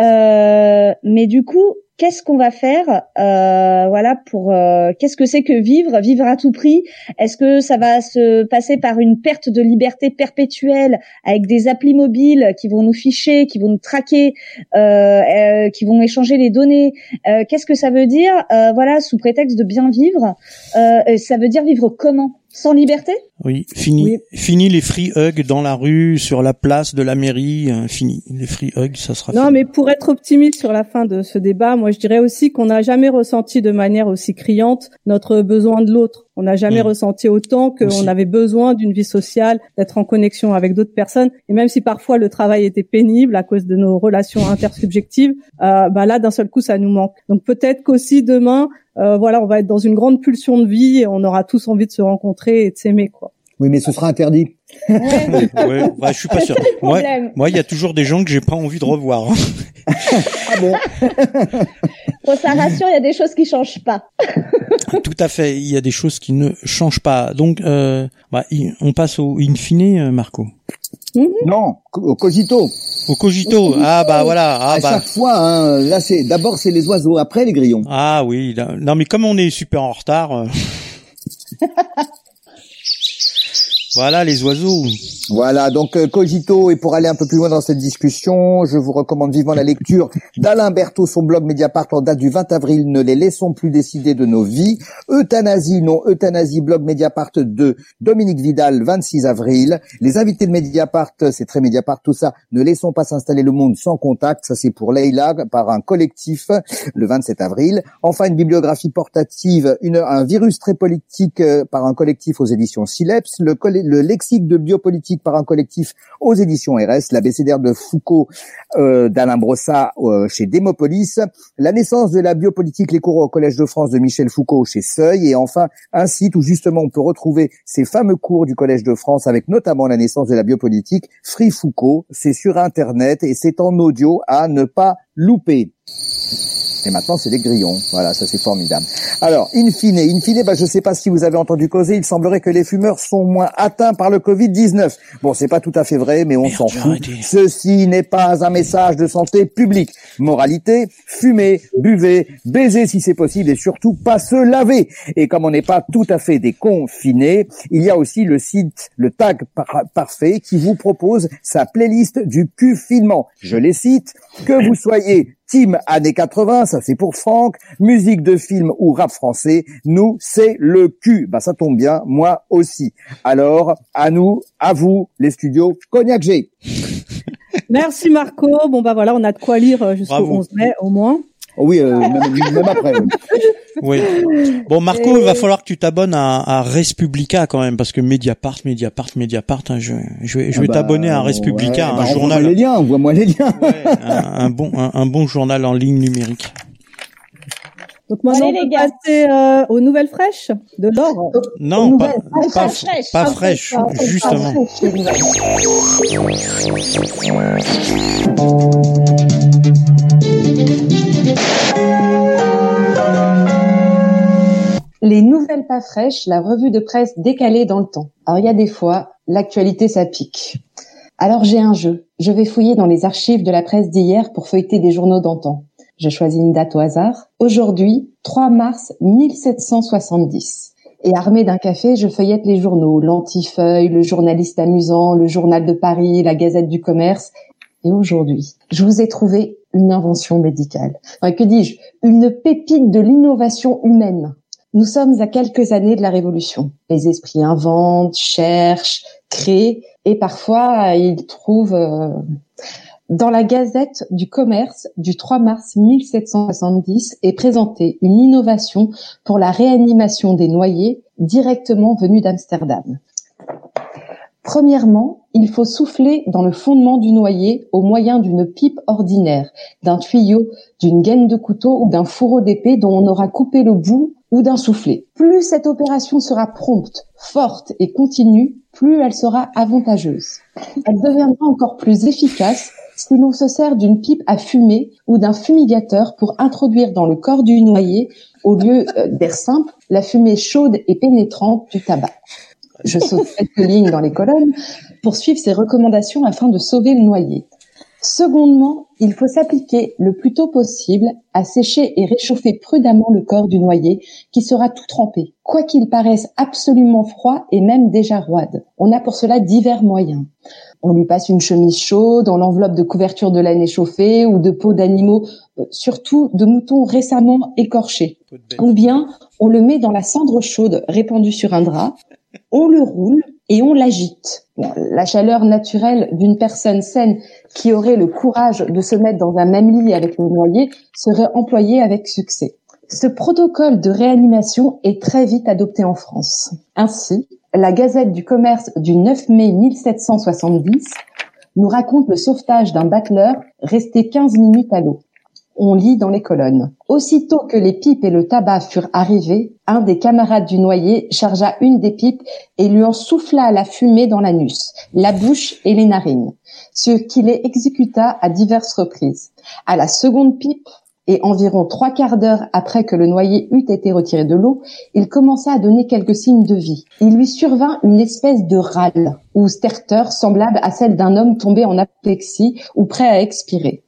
Euh, mais du coup, qu'est-ce qu'on va faire euh, Voilà, pour euh, qu'est-ce que c'est que vivre Vivre à tout prix? Est-ce que ça va se passer par une perte de liberté perpétuelle avec des applis mobiles qui vont nous ficher, qui vont nous traquer, qui vont échanger les données? Qu'est-ce que ça veut dire Voilà, sous prétexte de bien vivre, ça veut dire vivre comment? Sans liberté? Oui, fini, fini les free hugs dans la rue, sur la place de la mairie, hein, fini. Les free hugs, ça sera. Non, mais pour être optimiste sur la fin de ce débat, moi je dirais aussi qu'on n'a jamais ressenti de manière aussi criante notre besoin de l'autre. On n'a jamais mmh. ressenti autant qu'on avait besoin d'une vie sociale, d'être en connexion avec d'autres personnes. Et même si parfois le travail était pénible à cause de nos relations intersubjectives, euh, bah là d'un seul coup ça nous manque. Donc peut-être qu'aussi demain, euh, voilà, on va être dans une grande pulsion de vie et on aura tous envie de se rencontrer et de s'aimer, quoi. Oui, mais ce sera interdit. Ouais. ouais, bah, je suis pas sûr. Moi, moi, il y a toujours des gens que j'ai pas envie de revoir. ah bon Pour sa rassure, il y a des choses qui changent pas. Tout à fait, il y a des choses qui ne changent pas. Donc, euh, bah, on passe au in fine, euh, Marco. Mhm. Non, au cogito. Au cogito. Ah bah voilà. Ah, à bah. chaque fois, hein, là c'est d'abord c'est les oiseaux, après les grillons. Ah oui. Non mais comme on est super en retard. Euh. Voilà les oiseaux. Voilà, donc euh, Cogito, et pour aller un peu plus loin dans cette discussion, je vous recommande vivement la lecture d'Alain Berthaud, son blog Mediapart en date du 20 avril, Ne les laissons plus décider de nos vies. Euthanasie, non euthanasie, blog Mediapart de Dominique Vidal, 26 avril. Les invités de Mediapart, c'est très Mediapart tout ça, Ne laissons pas s'installer le monde sans contact, ça c'est pour Leila, par un collectif, le 27 avril. Enfin, une bibliographie portative, un virus très politique euh, par un collectif aux éditions Sileps, le, le lexique de biopolitique par un collectif aux éditions RS, l'abécédaire de Foucault euh, d'Alain Brossat euh, chez Démopolis, la naissance de la biopolitique, les cours au Collège de France de Michel Foucault chez Seuil, et enfin un site où justement on peut retrouver ces fameux cours du Collège de France avec notamment la naissance de la biopolitique, Free Foucault, c'est sur Internet et c'est en audio à ne pas louper. Et maintenant, c'est des grillons. Voilà, ça c'est formidable. Alors, in fine, in fine, bah, je ne sais pas si vous avez entendu causer, il semblerait que les fumeurs sont moins atteints par le Covid-19. Bon, c'est pas tout à fait vrai, mais on s'en fout. Ceci n'est pas un message de santé publique. Moralité, fumez, buvez, baisez si c'est possible et surtout pas se laver. Et comme on n'est pas tout à fait déconfiné, il y a aussi le site, le tag parfait qui vous propose sa playlist du confinement. Je les cite, que vous soyez Team années 80, ça c'est pour Franck. Musique de film ou rap français, nous c'est le cul. Bah ça tombe bien, moi aussi. Alors à nous, à vous, les studios Cognac G. Merci Marco. Bon bah voilà, on a de quoi lire euh, jusqu'au Bravo. 11 mai au moins. Oui, euh, même, même après. Oui. Bon, Marco, Et- il va falloir que tu t'abonnes à, à Respublica quand même, parce que Mediapart, Mediapart, Mediapart, hein, je, je vais, je vais Ah bah, t'abonner à ouais, Respublica, bah, un envoie-moi journal, les liens, envoie-moi les liens. ouais, un, un bon, un, un bon journal en ligne numérique. Donc maintenant Allez, on les gars. passer euh, aux nouvelles fraîches de l'or. Non, pas, nouvelles, pas, fraîches. pas fraîche, justement. Les nouvelles pas fraîches, la revue de presse décalée dans le temps. Alors il y a des fois, l'actualité ça pique. Alors j'ai un jeu. Je vais fouiller dans les archives de la presse d'hier pour feuilleter des journaux d'antan. Je choisis une date au hasard. Aujourd'hui, 3 mars 1770. Et armé d'un café, je feuillette les journaux, l'Antifeuille, le journaliste amusant, le journal de Paris, la Gazette du commerce. Et aujourd'hui, je vous ai trouvé une invention médicale. Enfin, que dis-je? Une pépite de l'innovation humaine. Nous sommes à quelques années de la Révolution. Les esprits inventent, cherchent, créent, et parfois ils trouvent... euh, Dans la Gazette du commerce du 3 mars 1770 est présentée une innovation pour la réanimation des noyés directement venus d'Amsterdam. Premièrement, il faut souffler dans le fondement du noyer au moyen d'une pipe ordinaire, d'un tuyau, d'une gaine de couteau ou d'un fourreau d'épée dont on aura coupé le bout ou d'un soufflet. Plus cette opération sera prompte, forte et continue, plus elle sera avantageuse. Elle deviendra encore plus efficace si l'on se sert d'une pipe à fumer ou d'un fumigateur pour introduire dans le corps du noyé, au lieu euh, d'air simple, la fumée chaude et pénétrante du tabac. Je saute quelques lignes dans les colonnes pour suivre ces recommandations afin de sauver le noyé. Secondement, il faut s'appliquer le plus tôt possible à sécher et réchauffer prudemment le corps du noyé qui sera tout trempé, quoiqu'il paraisse absolument froid et même déjà roide. On a pour cela divers moyens. On lui passe une chemise chaude, on l'enveloppe de couverture de laine échauffée ou de peau d'animaux, euh, surtout de moutons récemment écorchés. Ou bien on le met dans la cendre chaude répandue sur un drap, on le roule et on l'agite. La chaleur naturelle d'une personne saine qui aurait le courage de se mettre dans un même lit avec le noyé serait employée avec succès. Ce protocole de réanimation est très vite adopté en France. Ainsi, la Gazette du commerce du 9 mai 1770 nous raconte le sauvetage d'un battleur resté 15 minutes à l'eau. On lit dans les colonnes. Aussitôt que les pipes et le tabac furent arrivés, un des camarades du noyé chargea une des pipes et lui en souffla la fumée dans l'anus, la bouche et les narines, ce qui les exécuta à diverses reprises. À la seconde pipe, et environ trois quarts d'heure après que le noyé eut été retiré de l'eau, il commença à donner quelques signes de vie. Il lui survint une espèce de râle ou sterteur semblable à celle d'un homme tombé en apoplexie ou prêt à expirer.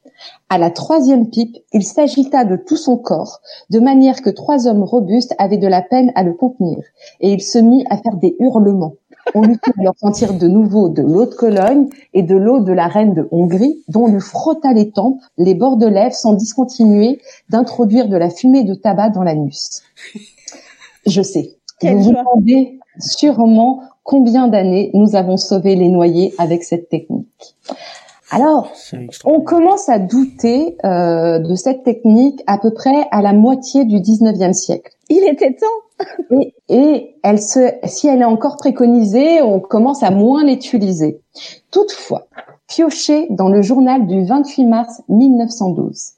À la troisième pipe, il s'agita de tout son corps, de manière que trois hommes robustes avaient de la peine à le contenir, et il se mit à faire des hurlements. On lui fit alors sentir de nouveau de l'eau de Cologne et de l'eau de la reine de Hongrie, dont on lui frotta les tempes, les bords de lèvres, sans discontinuer d'introduire de la fumée de tabac dans l'anus. Je sais. Vous vous demandez sûrement combien d'années nous avons sauvé les noyés avec cette technique. Alors, on commence à douter euh, de cette technique à peu près à la moitié du 19e siècle. Il était temps. Et, et elle se, si elle est encore préconisée, on commence à moins l'utiliser. Toutefois, pioché dans le journal du 28 mars 1912,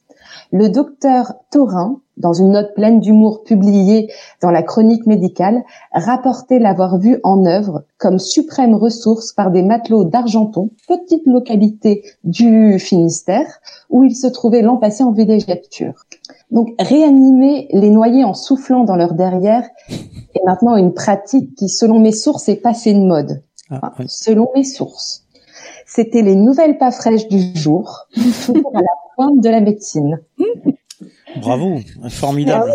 le docteur Thorin, dans une note pleine d'humour publiée dans la chronique médicale, rapportait l'avoir vu en œuvre comme suprême ressource par des matelots d'Argenton, petite localité du Finistère, où il se trouvait l'an passé en villégiature. Donc, réanimer les noyés en soufflant dans leur derrière est maintenant une pratique qui, selon mes sources, est passée de mode. Ah, Enfin, selon mes sources. C'était les nouvelles pas fraîches du jour, toujours à la pointe de la médecine. Bravo, Ah formidable.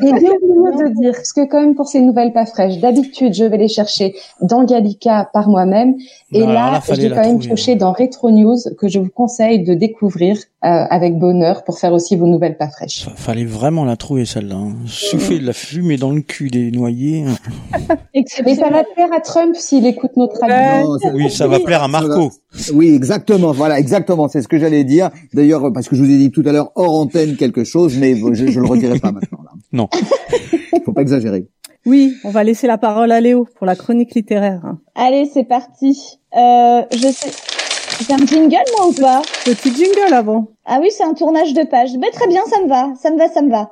J'ai oublié de dire, parce que quand même pour ces nouvelles pas fraîches, d'habitude je vais les chercher dans Gallica par moi-même, et Alors là, là, j'ai quand même pioché hein. dans Retro News que je vous conseille de découvrir euh, avec bonheur pour faire aussi vos nouvelles pas fraîches. Fa- Fallait vraiment la trouver celle-là. hein. Souffler de la fumée dans le cul des noyés. Mais ça va plaire à Trump s'il écoute notre ça- Oui, ça va plaire à Marco. Oui, exactement. Voilà, exactement. C'est ce que j'allais dire. D'ailleurs, parce que je vous ai dit tout à l'heure hors antenne quelque chose, mais je, je le redirai pas maintenant. Là. Non. Faut pas exagérer. Oui, on va laisser la parole à Léo pour la chronique littéraire. Allez, c'est parti. Euh, je sais. J'ai un jingle moi ou pas? Petit jingle avant. Ah oui, c'est un tournage de page. Ben, très bien, ça me va, ça me va, ça me va.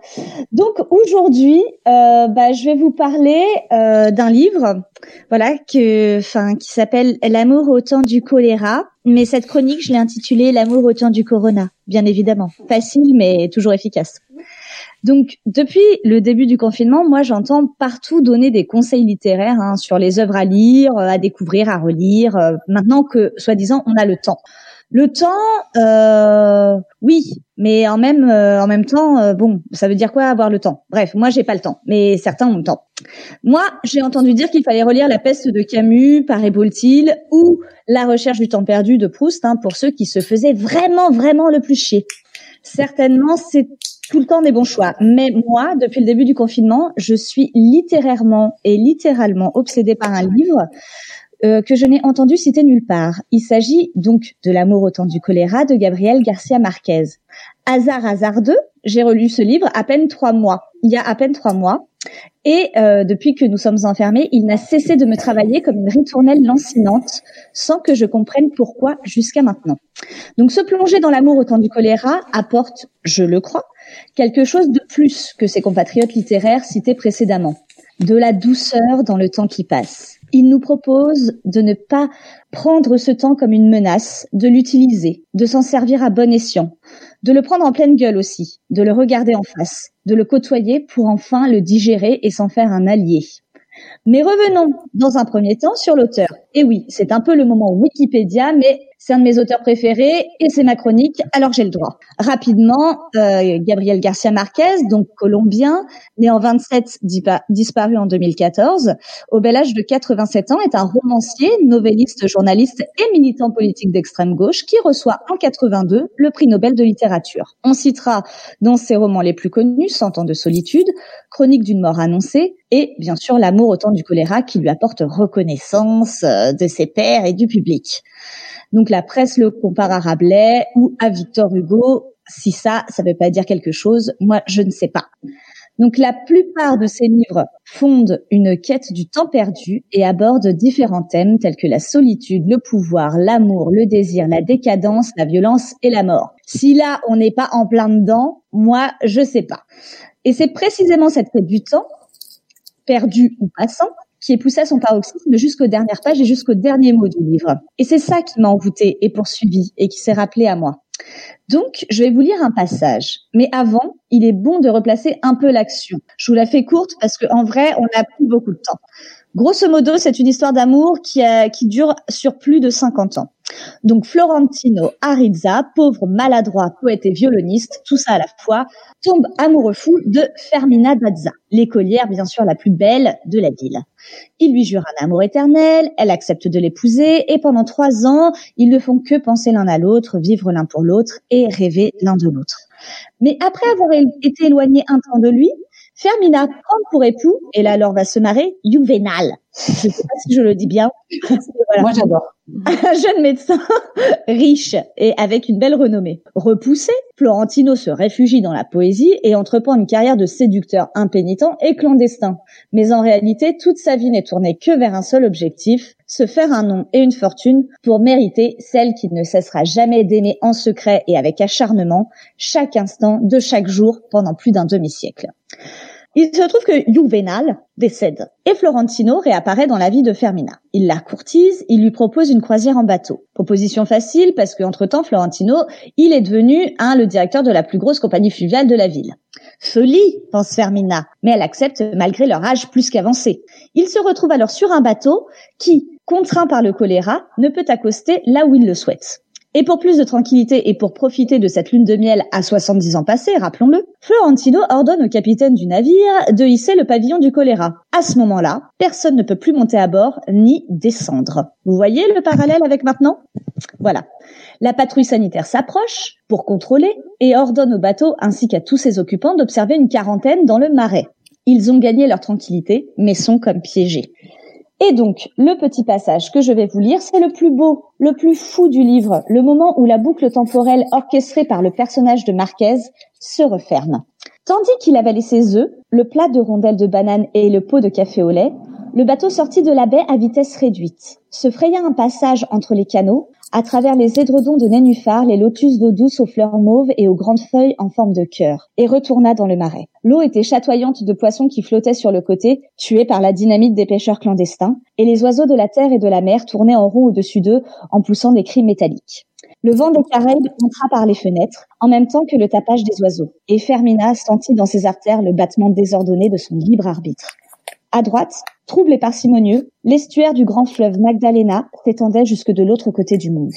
Donc aujourd'hui, euh, bah, je vais vous parler euh, d'un livre, voilà, que, enfin, qui s'appelle L'amour au temps du choléra. Mais cette chronique, je l'ai intitulée L'amour au temps du corona, bien évidemment. Facile, mais toujours efficace. Donc, depuis le début du confinement, moi, j'entends partout donner des conseils littéraires hein, sur les œuvres à lire, euh, à découvrir, à relire. euh, maintenant que, soi-disant, on a le temps. Le temps, euh, oui, mais en même euh, en même temps, euh, bon, ça veut dire quoi avoir le temps? Bref, moi j'ai pas le temps, mais certains ont le temps. Moi, j'ai entendu dire qu'il fallait relire La peste de Camus par Eboltil ou La recherche du temps perdu de Proust hein, pour ceux qui se faisaient vraiment vraiment le plus chier. Certainement, c'est tout le temps des bons choix. Mais moi, depuis le début du confinement, je suis littérairement et littéralement obsédée par un livre euh, que je n'ai entendu citer nulle part. Il s'agit donc de L'amour au temps du choléra de Gabriel Garcia Marquez. Hasard hasardeux, j'ai relu ce livre à peine trois mois. Il y a à peine trois mois. Et euh, depuis que nous sommes enfermés, il n'a cessé de me travailler comme une ritournelle lancinante, sans que je comprenne pourquoi jusqu'à maintenant. Donc se plonger dans l'amour au temps du choléra apporte, je le crois, quelque chose de plus que ses compatriotes littéraires cités précédemment. De la douceur dans le temps qui passe. Il nous propose de ne pas prendre ce temps comme une menace, de l'utiliser, de s'en servir à bon escient, de le prendre en pleine gueule aussi, de le regarder en face, de le côtoyer pour enfin le digérer et s'en faire un allié. Mais revenons dans un premier temps sur l'auteur. Et oui, c'est un peu le moment Wikipédia, mais c'est un de mes auteurs préférés et c'est ma chronique, alors j'ai le droit. Rapidement, euh, Gabriel Garcia Marquez, donc colombien, né en 27, dipa- disparu en 2014, au bel âge de 87 ans, est un romancier, novelliste, journaliste et militant politique d'extrême gauche qui reçoit en 82 le prix Nobel de littérature. On citera dans ses romans les plus connus, Cent ans de solitude, Chronique d'une mort annoncée et bien sûr L'amour au temps du choléra qui lui apporte reconnaissance euh, de ses pairs et du public. Donc la presse le compare à Rabelais ou à Victor Hugo. Si ça, ça ne veut pas dire quelque chose, moi je ne sais pas. Donc la plupart de ces livres fondent une quête du temps perdu et abordent différents thèmes tels que la solitude, le pouvoir, l'amour, le désir, la décadence, la violence et la mort. Si là on n'est pas en plein dedans, moi je sais pas. Et c'est précisément cette quête du temps, perdu ou passant, qui est poussée à son paroxysme jusqu'aux dernières pages et jusqu'au dernier mot du livre. Et c'est ça qui m'a envoûté et poursuivi et qui s'est rappelé à moi. Donc, je vais vous lire un passage. Mais avant, il est bon de replacer un peu l'action. Je vous la fais courte parce qu'en vrai, on n'a plus beaucoup de temps. Grosso modo, c'est une histoire d'amour qui, dure sur plus de 50 ans. Donc Florentino Arizza, pauvre maladroit poète et violoniste, tout ça à la fois, tombe amoureux fou de Fermina Dazza, l'écolière bien sûr la plus belle de la ville. Il lui jure un amour éternel, elle accepte de l'épouser et pendant trois ans, ils ne font que penser l'un à l'autre, vivre l'un pour l'autre et rêver l'un de l'autre. Mais après avoir été éloigné un temps de lui, Fermina prend pour époux, et là alors va se marrer, Juvenal. Je ne sais pas si je le dis bien. Voilà. Moi, j'adore. Un jeune médecin riche et avec une belle renommée. Repoussé, Florentino se réfugie dans la poésie et entreprend une carrière de séducteur impénitent et clandestin. Mais en réalité, toute sa vie n'est tournée que vers un seul objectif, se faire un nom et une fortune pour mériter celle qu'il ne cessera jamais d'aimer en secret et avec acharnement, chaque instant de chaque jour pendant plus d'un demi-siècle. Il se trouve que Juvenal décède et Florentino réapparaît dans la vie de Fermina. Il la courtise, il lui propose une croisière en bateau. Proposition facile parce qu'entre-temps, Florentino, il est devenu un le directeur de la plus grosse compagnie fluviale de la ville. Folie, pense Fermina, mais elle accepte malgré leur âge plus qu'avancé. Il se retrouve alors sur un bateau qui, contraint par le choléra, ne peut accoster là où il le souhaite. Et pour plus de tranquillité et pour profiter de cette lune de miel à 70 ans passés, rappelons-le, Florentino ordonne au capitaine du navire de hisser le pavillon du choléra. À ce moment-là, personne ne peut plus monter à bord ni descendre. Vous voyez le parallèle avec maintenant? Voilà. La patrouille sanitaire s'approche pour contrôler et ordonne au bateau ainsi qu'à tous ses occupants d'observer une quarantaine dans le marais. Ils ont gagné leur tranquillité, mais sont comme piégés. Et donc, le petit passage que je vais vous lire, c'est le plus beau, le plus fou du livre, le moment où la boucle temporelle orchestrée par le personnage de Marquez se referme. Tandis qu'il avalait ses œufs, le plat de rondelles de banane et le pot de café au lait, le bateau sortit de la baie à vitesse réduite, se fraya un passage entre les canaux, à travers les édredons de nénuphar, les lotus d'eau douce aux fleurs mauves et aux grandes feuilles en forme de cœur, et retourna dans le marais. L'eau était chatoyante de poissons qui flottaient sur le côté, tués par la dynamite des pêcheurs clandestins, et les oiseaux de la terre et de la mer tournaient en rond au-dessus d'eux en poussant des cris métalliques. Le vent des Caraïbes entra par les fenêtres, en même temps que le tapage des oiseaux, et Fermina sentit dans ses artères le battement désordonné de son libre arbitre. À droite, trouble et parcimonieux, l'estuaire du grand fleuve Magdalena s'étendait jusque de l'autre côté du monde.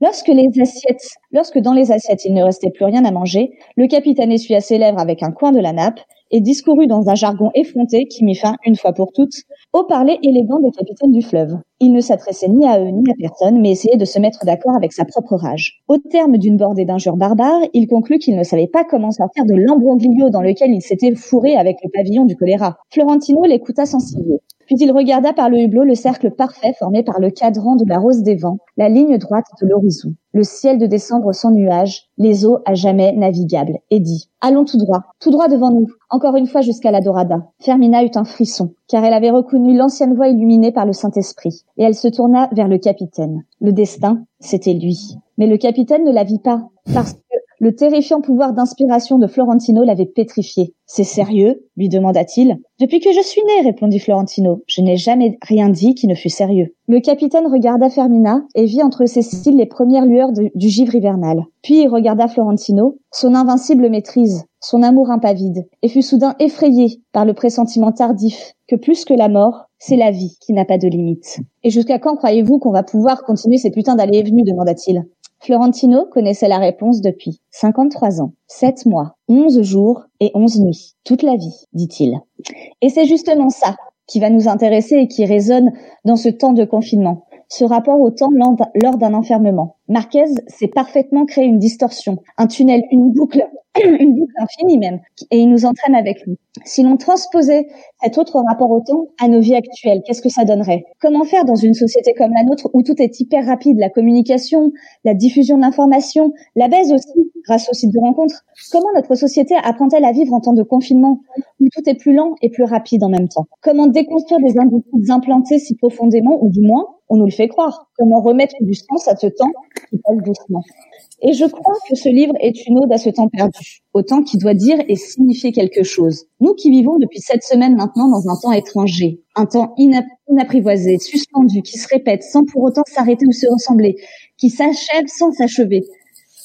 Lorsque les assiettes, lorsque dans les assiettes il ne restait plus rien à manger, le capitaine essuya ses lèvres avec un coin de la nappe et discourut dans un jargon effronté qui mit fin, une fois pour toutes, au parler élégant des capitaines du fleuve. Il ne s'adressait ni à eux ni à personne, mais essayait de se mettre d'accord avec sa propre rage. Au terme d'une bordée d'injures barbares, il conclut qu'il ne savait pas comment sortir de l'embroglio dans lequel il s'était fourré avec le pavillon du choléra. Florentino l'écouta sans ciller. Puis il regarda par le hublot le cercle parfait formé par le cadran de la rose des vents, la ligne droite de l'horizon, le ciel de décembre sans nuages, les eaux à jamais navigables, et dit Allons tout droit, tout droit devant nous, encore une fois jusqu'à la Dorada. Fermina eut un frisson, car elle avait reconnu l'ancienne voix illuminée par le Saint-Esprit, et elle se tourna vers le capitaine. Le destin, c'était lui. Mais le capitaine ne la vit pas, parce le terrifiant pouvoir d'inspiration de Florentino l'avait pétrifié. C'est sérieux lui demanda-t-il. Depuis que je suis né, répondit Florentino. Je n'ai jamais rien dit qui ne fût sérieux. Le capitaine regarda Fermina et vit entre ses cils les premières lueurs du givre hivernal. Puis il regarda Florentino, son invincible maîtrise, son amour impavide, et fut soudain effrayé par le pressentiment tardif que plus que la mort, c'est la vie qui n'a pas de limite. Et jusqu'à quand croyez-vous qu'on va pouvoir continuer ces putains d'allées et venues demanda-t-il. Florentino connaissait la réponse depuis 53 ans, 7 mois, 11 jours et 11 nuits. Toute la vie, dit-il. Et c'est justement ça qui va nous intéresser et qui résonne dans ce temps de confinement. Ce rapport au temps lors d'un enfermement. Marquez s'est parfaitement créé une distorsion, un tunnel, une boucle une boucle infinie même, et il nous entraîne avec lui. Si l'on transposait cet autre rapport au temps à nos vies actuelles, qu'est-ce que ça donnerait? Comment faire dans une société comme la nôtre où tout est hyper rapide, la communication, la diffusion de l'information, la baisse aussi grâce aux sites de rencontres Comment notre société apprend-elle à vivre en temps de confinement où tout est plus lent et plus rapide en même temps? Comment déconstruire des habitudes implantées si profondément, ou du moins, on nous le fait croire? Comment remettre du sens à ce temps qui passe doucement? Et je crois que ce livre est une ode à ce temps perdu, au temps qui doit dire et signifier quelque chose. Nous qui vivons depuis sept semaines maintenant dans un temps étranger, un temps inapprivoisé, suspendu, qui se répète sans pour autant s'arrêter ou se ressembler, qui s'achève sans s'achever.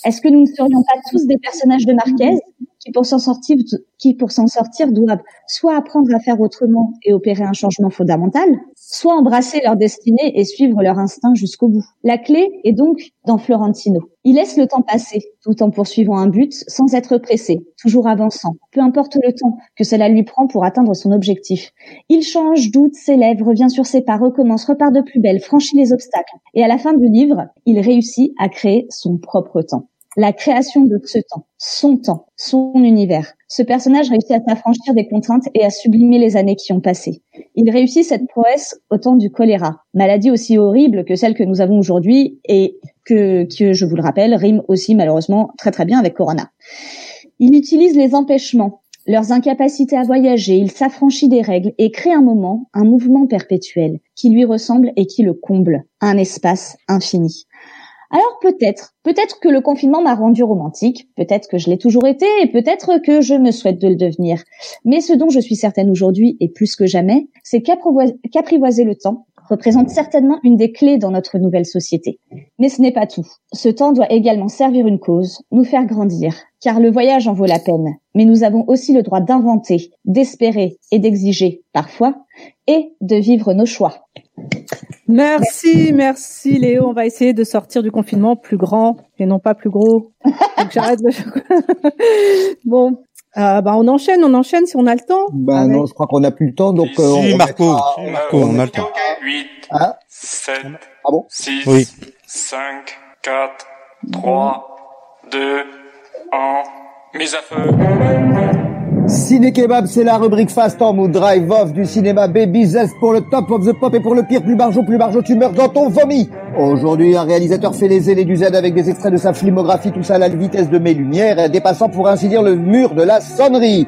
Est-ce que nous ne serions pas tous des personnages de Marquez? Qui pour s'en sortir, doivent soit apprendre à faire autrement et opérer un changement fondamental, soit embrasser leur destinée et suivre leur instinct jusqu'au bout. La clé est donc dans Florentino. Il laisse le temps passer tout en poursuivant un but sans être pressé, toujours avançant, peu importe le temps que cela lui prend pour atteindre son objectif. Il change, doute, s'élève, revient sur ses pas, recommence, repart de plus belle, franchit les obstacles. Et à la fin du livre, il réussit à créer son propre temps la création de ce temps, son temps, son univers. Ce personnage réussit à s'affranchir des contraintes et à sublimer les années qui ont passé. Il réussit cette prouesse au temps du choléra, maladie aussi horrible que celle que nous avons aujourd'hui et que, que, je vous le rappelle, rime aussi malheureusement très très bien avec Corona. Il utilise les empêchements, leurs incapacités à voyager, il s'affranchit des règles et crée un moment, un mouvement perpétuel qui lui ressemble et qui le comble, un espace infini. Alors peut-être, peut-être que le confinement m'a rendu romantique, peut-être que je l'ai toujours été et peut-être que je me souhaite de le devenir. Mais ce dont je suis certaine aujourd'hui et plus que jamais, c'est qu'apprivoiser le temps représente certainement une des clés dans notre nouvelle société. Mais ce n'est pas tout. Ce temps doit également servir une cause, nous faire grandir, car le voyage en vaut la peine. Mais nous avons aussi le droit d'inventer, d'espérer et d'exiger, parfois, et de vivre nos choix. Merci, merci Léo. On va essayer de sortir du confinement plus grand et non pas plus gros. J'arrête de... bon, euh, bah on enchaîne, on enchaîne si on a le temps. Ben Avec- non, je crois qu'on n'a plus le temps, donc euh, Si, on Marco, remettra- si, Marco, on a le temps. 8, Hein 7, Ah bon 6, Oui. 5, 4, 3, 2, 1. Mise à feu. Ciné Kebab, c'est la rubrique Fast en mood drive off du cinéma Baby Zest pour le top of the pop et pour le pire plus barjot, plus barjot, tu meurs dans ton vomi. Aujourd'hui, un réalisateur fait les zélés du Z avec des extraits de sa filmographie, tout ça à la vitesse de mes lumières, dépassant pour ainsi dire le mur de la sonnerie.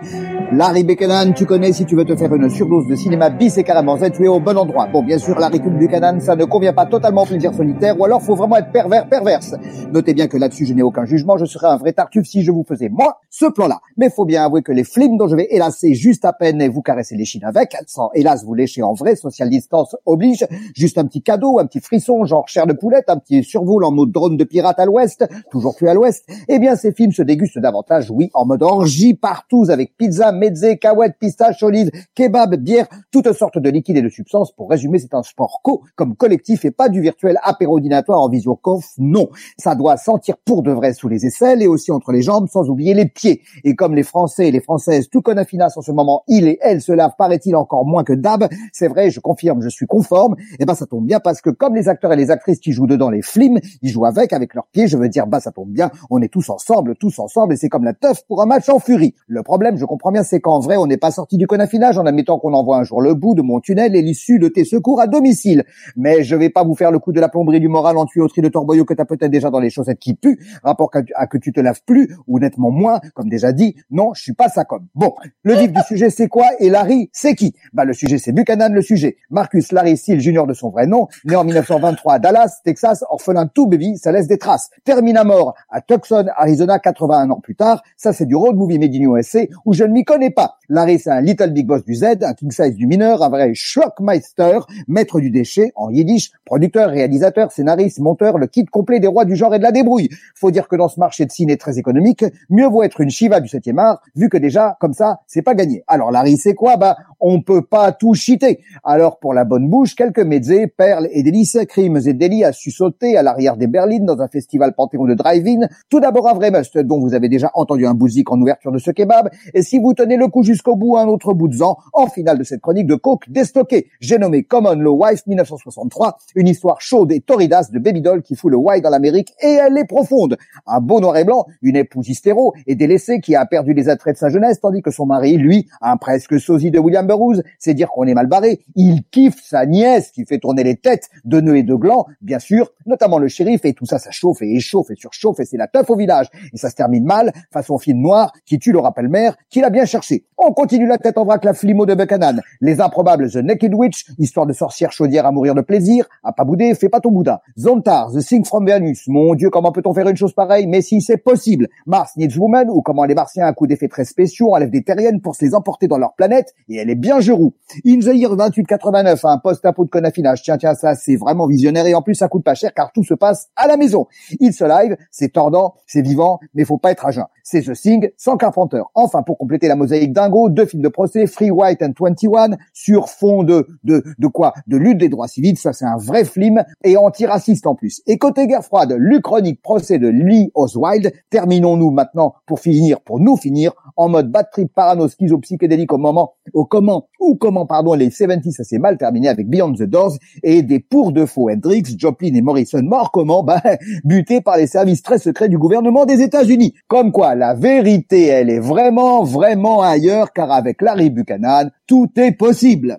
Larry Buchanan, tu connais, si tu veux te faire une surdose de cinéma bis et carrément Z, tu es au bon endroit. Bon, bien sûr, Larry Buchanan, ça ne convient pas totalement au plaisir solitaire, ou alors faut vraiment être pervers, perverse. Notez bien que là-dessus, je n'ai aucun jugement, je serais un vrai tartuffe si je vous faisais, moi, ce plan-là. Mais faut bien avouer que les films dont je vais hélasser juste à peine et vous caresser les chines avec, sans hélas vous lécher en vrai, social distance oblige, juste un petit cadeau, un petit frisson, genre chair de poulette, un petit survol en mode drone de pirate à l'ouest, toujours plus à l'ouest, eh bien ces films se dégustent davantage, oui, en mode orgie partout, avec pizza, mezze, cahuètes, pistaches, olives, kebab, bière, toutes sortes de liquides et de substances. Pour résumer, c'est un sport co, comme collectif et pas du virtuel apérodinatoire en visioconf, non. Ça doit sentir pour de vrai sous les aisselles et aussi entre les jambes, sans oublier les pieds. Et comme les Français et les Françaises, tout connaissent finesse en ce moment, il et elle se lavent, paraît-il, encore moins que d'hab. C'est vrai, je confirme, je suis conforme. Et ben, ça tombe bien parce que comme les acteurs et les actrices qui jouent dedans les films, ils jouent avec, avec leurs pieds. Je veux dire, bah, ça tombe bien. On est tous ensemble, tous ensemble, et c'est comme la teuf pour un match en furie. Le problème, je comprends bien, c'est qu'en vrai, on n'est pas sorti du conaffinage en admettant qu'on envoie un jour le bout de mon tunnel et l'issue de tes secours à domicile. Mais je vais pas vous faire le coup de la plomberie du moral en tuyauterie de torboyau que t'as peut-être déjà dans les chaussettes qui puent, rapport à, que tu te laves plus, ou nettement moins, comme déjà dit. Non, je suis pas ça comme. Bon, le vif du sujet, c'est quoi Et Larry, c'est qui? Bah, le sujet, c'est Buchanan, le sujet. Marcus Larry Seal Jr. de son vrai nom, né en 1923 à Dallas, Texas, orphelin tout baby, ça laisse des traces. Termine à mort à Tucson, Arizona, 81 ans plus tard. Ça, c'est du road movie made in USA où je ne m'y pas. Larry, c'est un little big boss du Z, un king size du mineur, un vrai shockmeister, maître du déchet, en yiddish, producteur, réalisateur, scénariste, monteur, le kit complet des rois du genre et de la débrouille. Faut dire que dans ce marché de ciné très économique, mieux vaut être une Shiva du 7e art, vu que déjà, comme ça, c'est pas gagné. Alors Larry, c'est quoi? Bah, on peut pas tout chiter. Alors pour la bonne bouche, quelques mezzés, perles et délices, crimes et délits à sauter à l'arrière des berlines dans un festival panthéon de drive-in. Tout d'abord un vrai must, dont vous avez déjà entendu un bousic en ouverture de ce kebab. Et si vous tenez le coup jusqu'au bout, un autre bout de zan, en finale de cette chronique de coke déstocké. J'ai nommé Common Law Wife 1963, une histoire chaude et torridace de baby doll qui fout le why dans l'Amérique et elle est profonde. Un beau noir et blanc, une épouse hystéro et délaissée qui a perdu les attraits de sa jeunesse tandis que son mari, lui, un presque sosie de William Burroughs, c'est dire qu'on est mal barré. Il kiffe sa nièce qui fait tourner les têtes de nœuds et de glands, bien sûr, notamment le shérif et tout ça, ça chauffe et échauffe et surchauffe et c'est la teuf au village. Et ça se termine mal, façon film noir qui tue le rappel-mère, qui l'a bien cherché. On continue la tête en vrac la flimo de Buchanan. Les improbables The Naked Witch, histoire de sorcière chaudière à mourir de plaisir, à pas bouder, fais pas ton boudin. Zontar, The Thing from Venus, mon dieu, comment peut-on faire une chose pareille, mais si c'est possible. Mars Needs Woman, ou comment les martiens à coup d'effets très spéciaux enlèvent des terriennes pour se les emporter dans leur planète, et elle est bien geroux. In the Year 2889, un post-apo de conaffinage, tiens, tiens, ça, c'est vraiment visionnaire, et en plus, ça coûte pas cher, car tout se passe à la maison. It's Alive, c'est tordant, c'est vivant, mais faut pas être à jeun. C'est The Thing, sans Carpenter. Enfin, pour compléter la mosaïque dingo, deux films de procès, Free White and 21, sur fond de, de, de quoi? De lutte des droits civils, ça c'est un vrai film, et antiraciste en plus. Et côté guerre froide, l'Uchronique procès de Lee Oswald, terminons-nous maintenant, pour finir, pour nous finir, en mode bad trip parano psychédélique au moment, au comment, ou comment, pardon, les 70 ça s'est mal terminé avec Beyond the Doors, et des pour de faux Hendrix, Joplin et Morrison morts comment? Ben, butés par les services très secrets du gouvernement des États-Unis. Comme quoi, la vérité, elle est vraiment, vraiment ailleurs, car avec Larry Buchanan, tout est possible.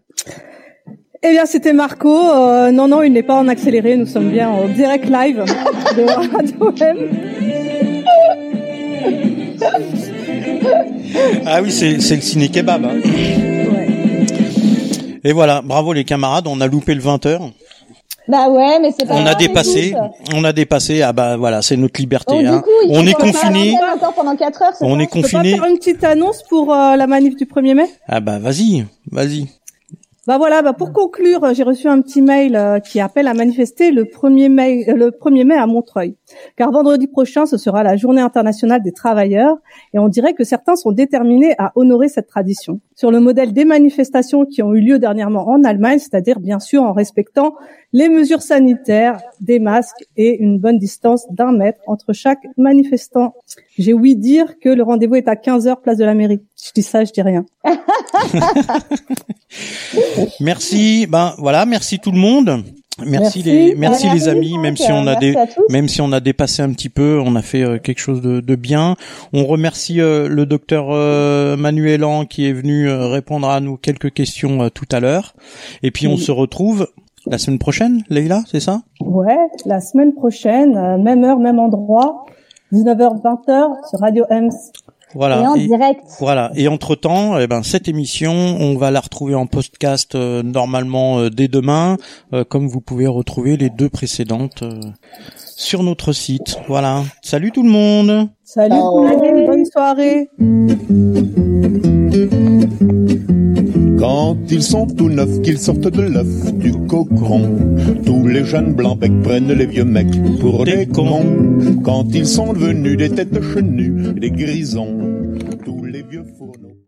Eh bien, c'était Marco. Euh, non, non, il n'est pas en accéléré. Nous sommes bien en direct live de Radio M. Ah oui, c'est c'est le ciné kebab. hein. Ouais. Et voilà, bravo les camarades, on a loupé le 20 heures. Bah ouais, mais c'est pas On a grave, dépassé, écoute. on a dépassé. Ah bah voilà, c'est notre liberté. Donc, hein. coup, on est confiné. pendant 4 heures, On est confiné. faire une petite annonce pour euh, la manif du 1er mai? Ah bah vas-y, vas-y. Bah voilà, bah pour conclure, j'ai reçu un petit mail euh, qui appelle à manifester le 1er mai euh, le 1er mai à Montreuil. Car vendredi prochain, ce sera la journée internationale des travailleurs et on dirait que certains sont déterminés à honorer cette tradition. Sur le modèle des manifestations qui ont eu lieu dernièrement en Allemagne, c'est-à-dire bien sûr en respectant les mesures sanitaires, des masques et une bonne distance d'un mètre entre chaque manifestant. J'ai ouï dire que le rendez-vous est à 15 heures place de la mairie. Je dis ça, je dis rien. Merci. Ben voilà, merci tout le monde. Merci, Merci. les merci les amis, même si on a des même si on a dépassé un petit peu, on a fait euh, quelque chose de, de bien. On remercie euh, le docteur euh, Manuelan qui est venu euh, répondre à nous quelques questions euh, tout à l'heure. Et puis on Oui. se retrouve la semaine prochaine, Leïla, c'est ça? Ouais, la semaine prochaine, euh, même heure, même endroit, 19h 20h sur Radio Ems. Voilà. Et en Et- direct. Voilà. Et entre temps, eh ben cette émission, on va la retrouver en podcast euh, normalement euh, dès demain, euh, comme vous pouvez retrouver les deux précédentes euh, sur notre site. Voilà. Salut tout le monde. Salut, bonne soirée. Quand ils sont tout neufs, qu'ils sortent de l'œuf du cocon, tous les jeunes blancs becs prennent les vieux mecs pour des cons. Quand ils sont devenus des têtes chenues, des grisons, tous les vieux fourneaux.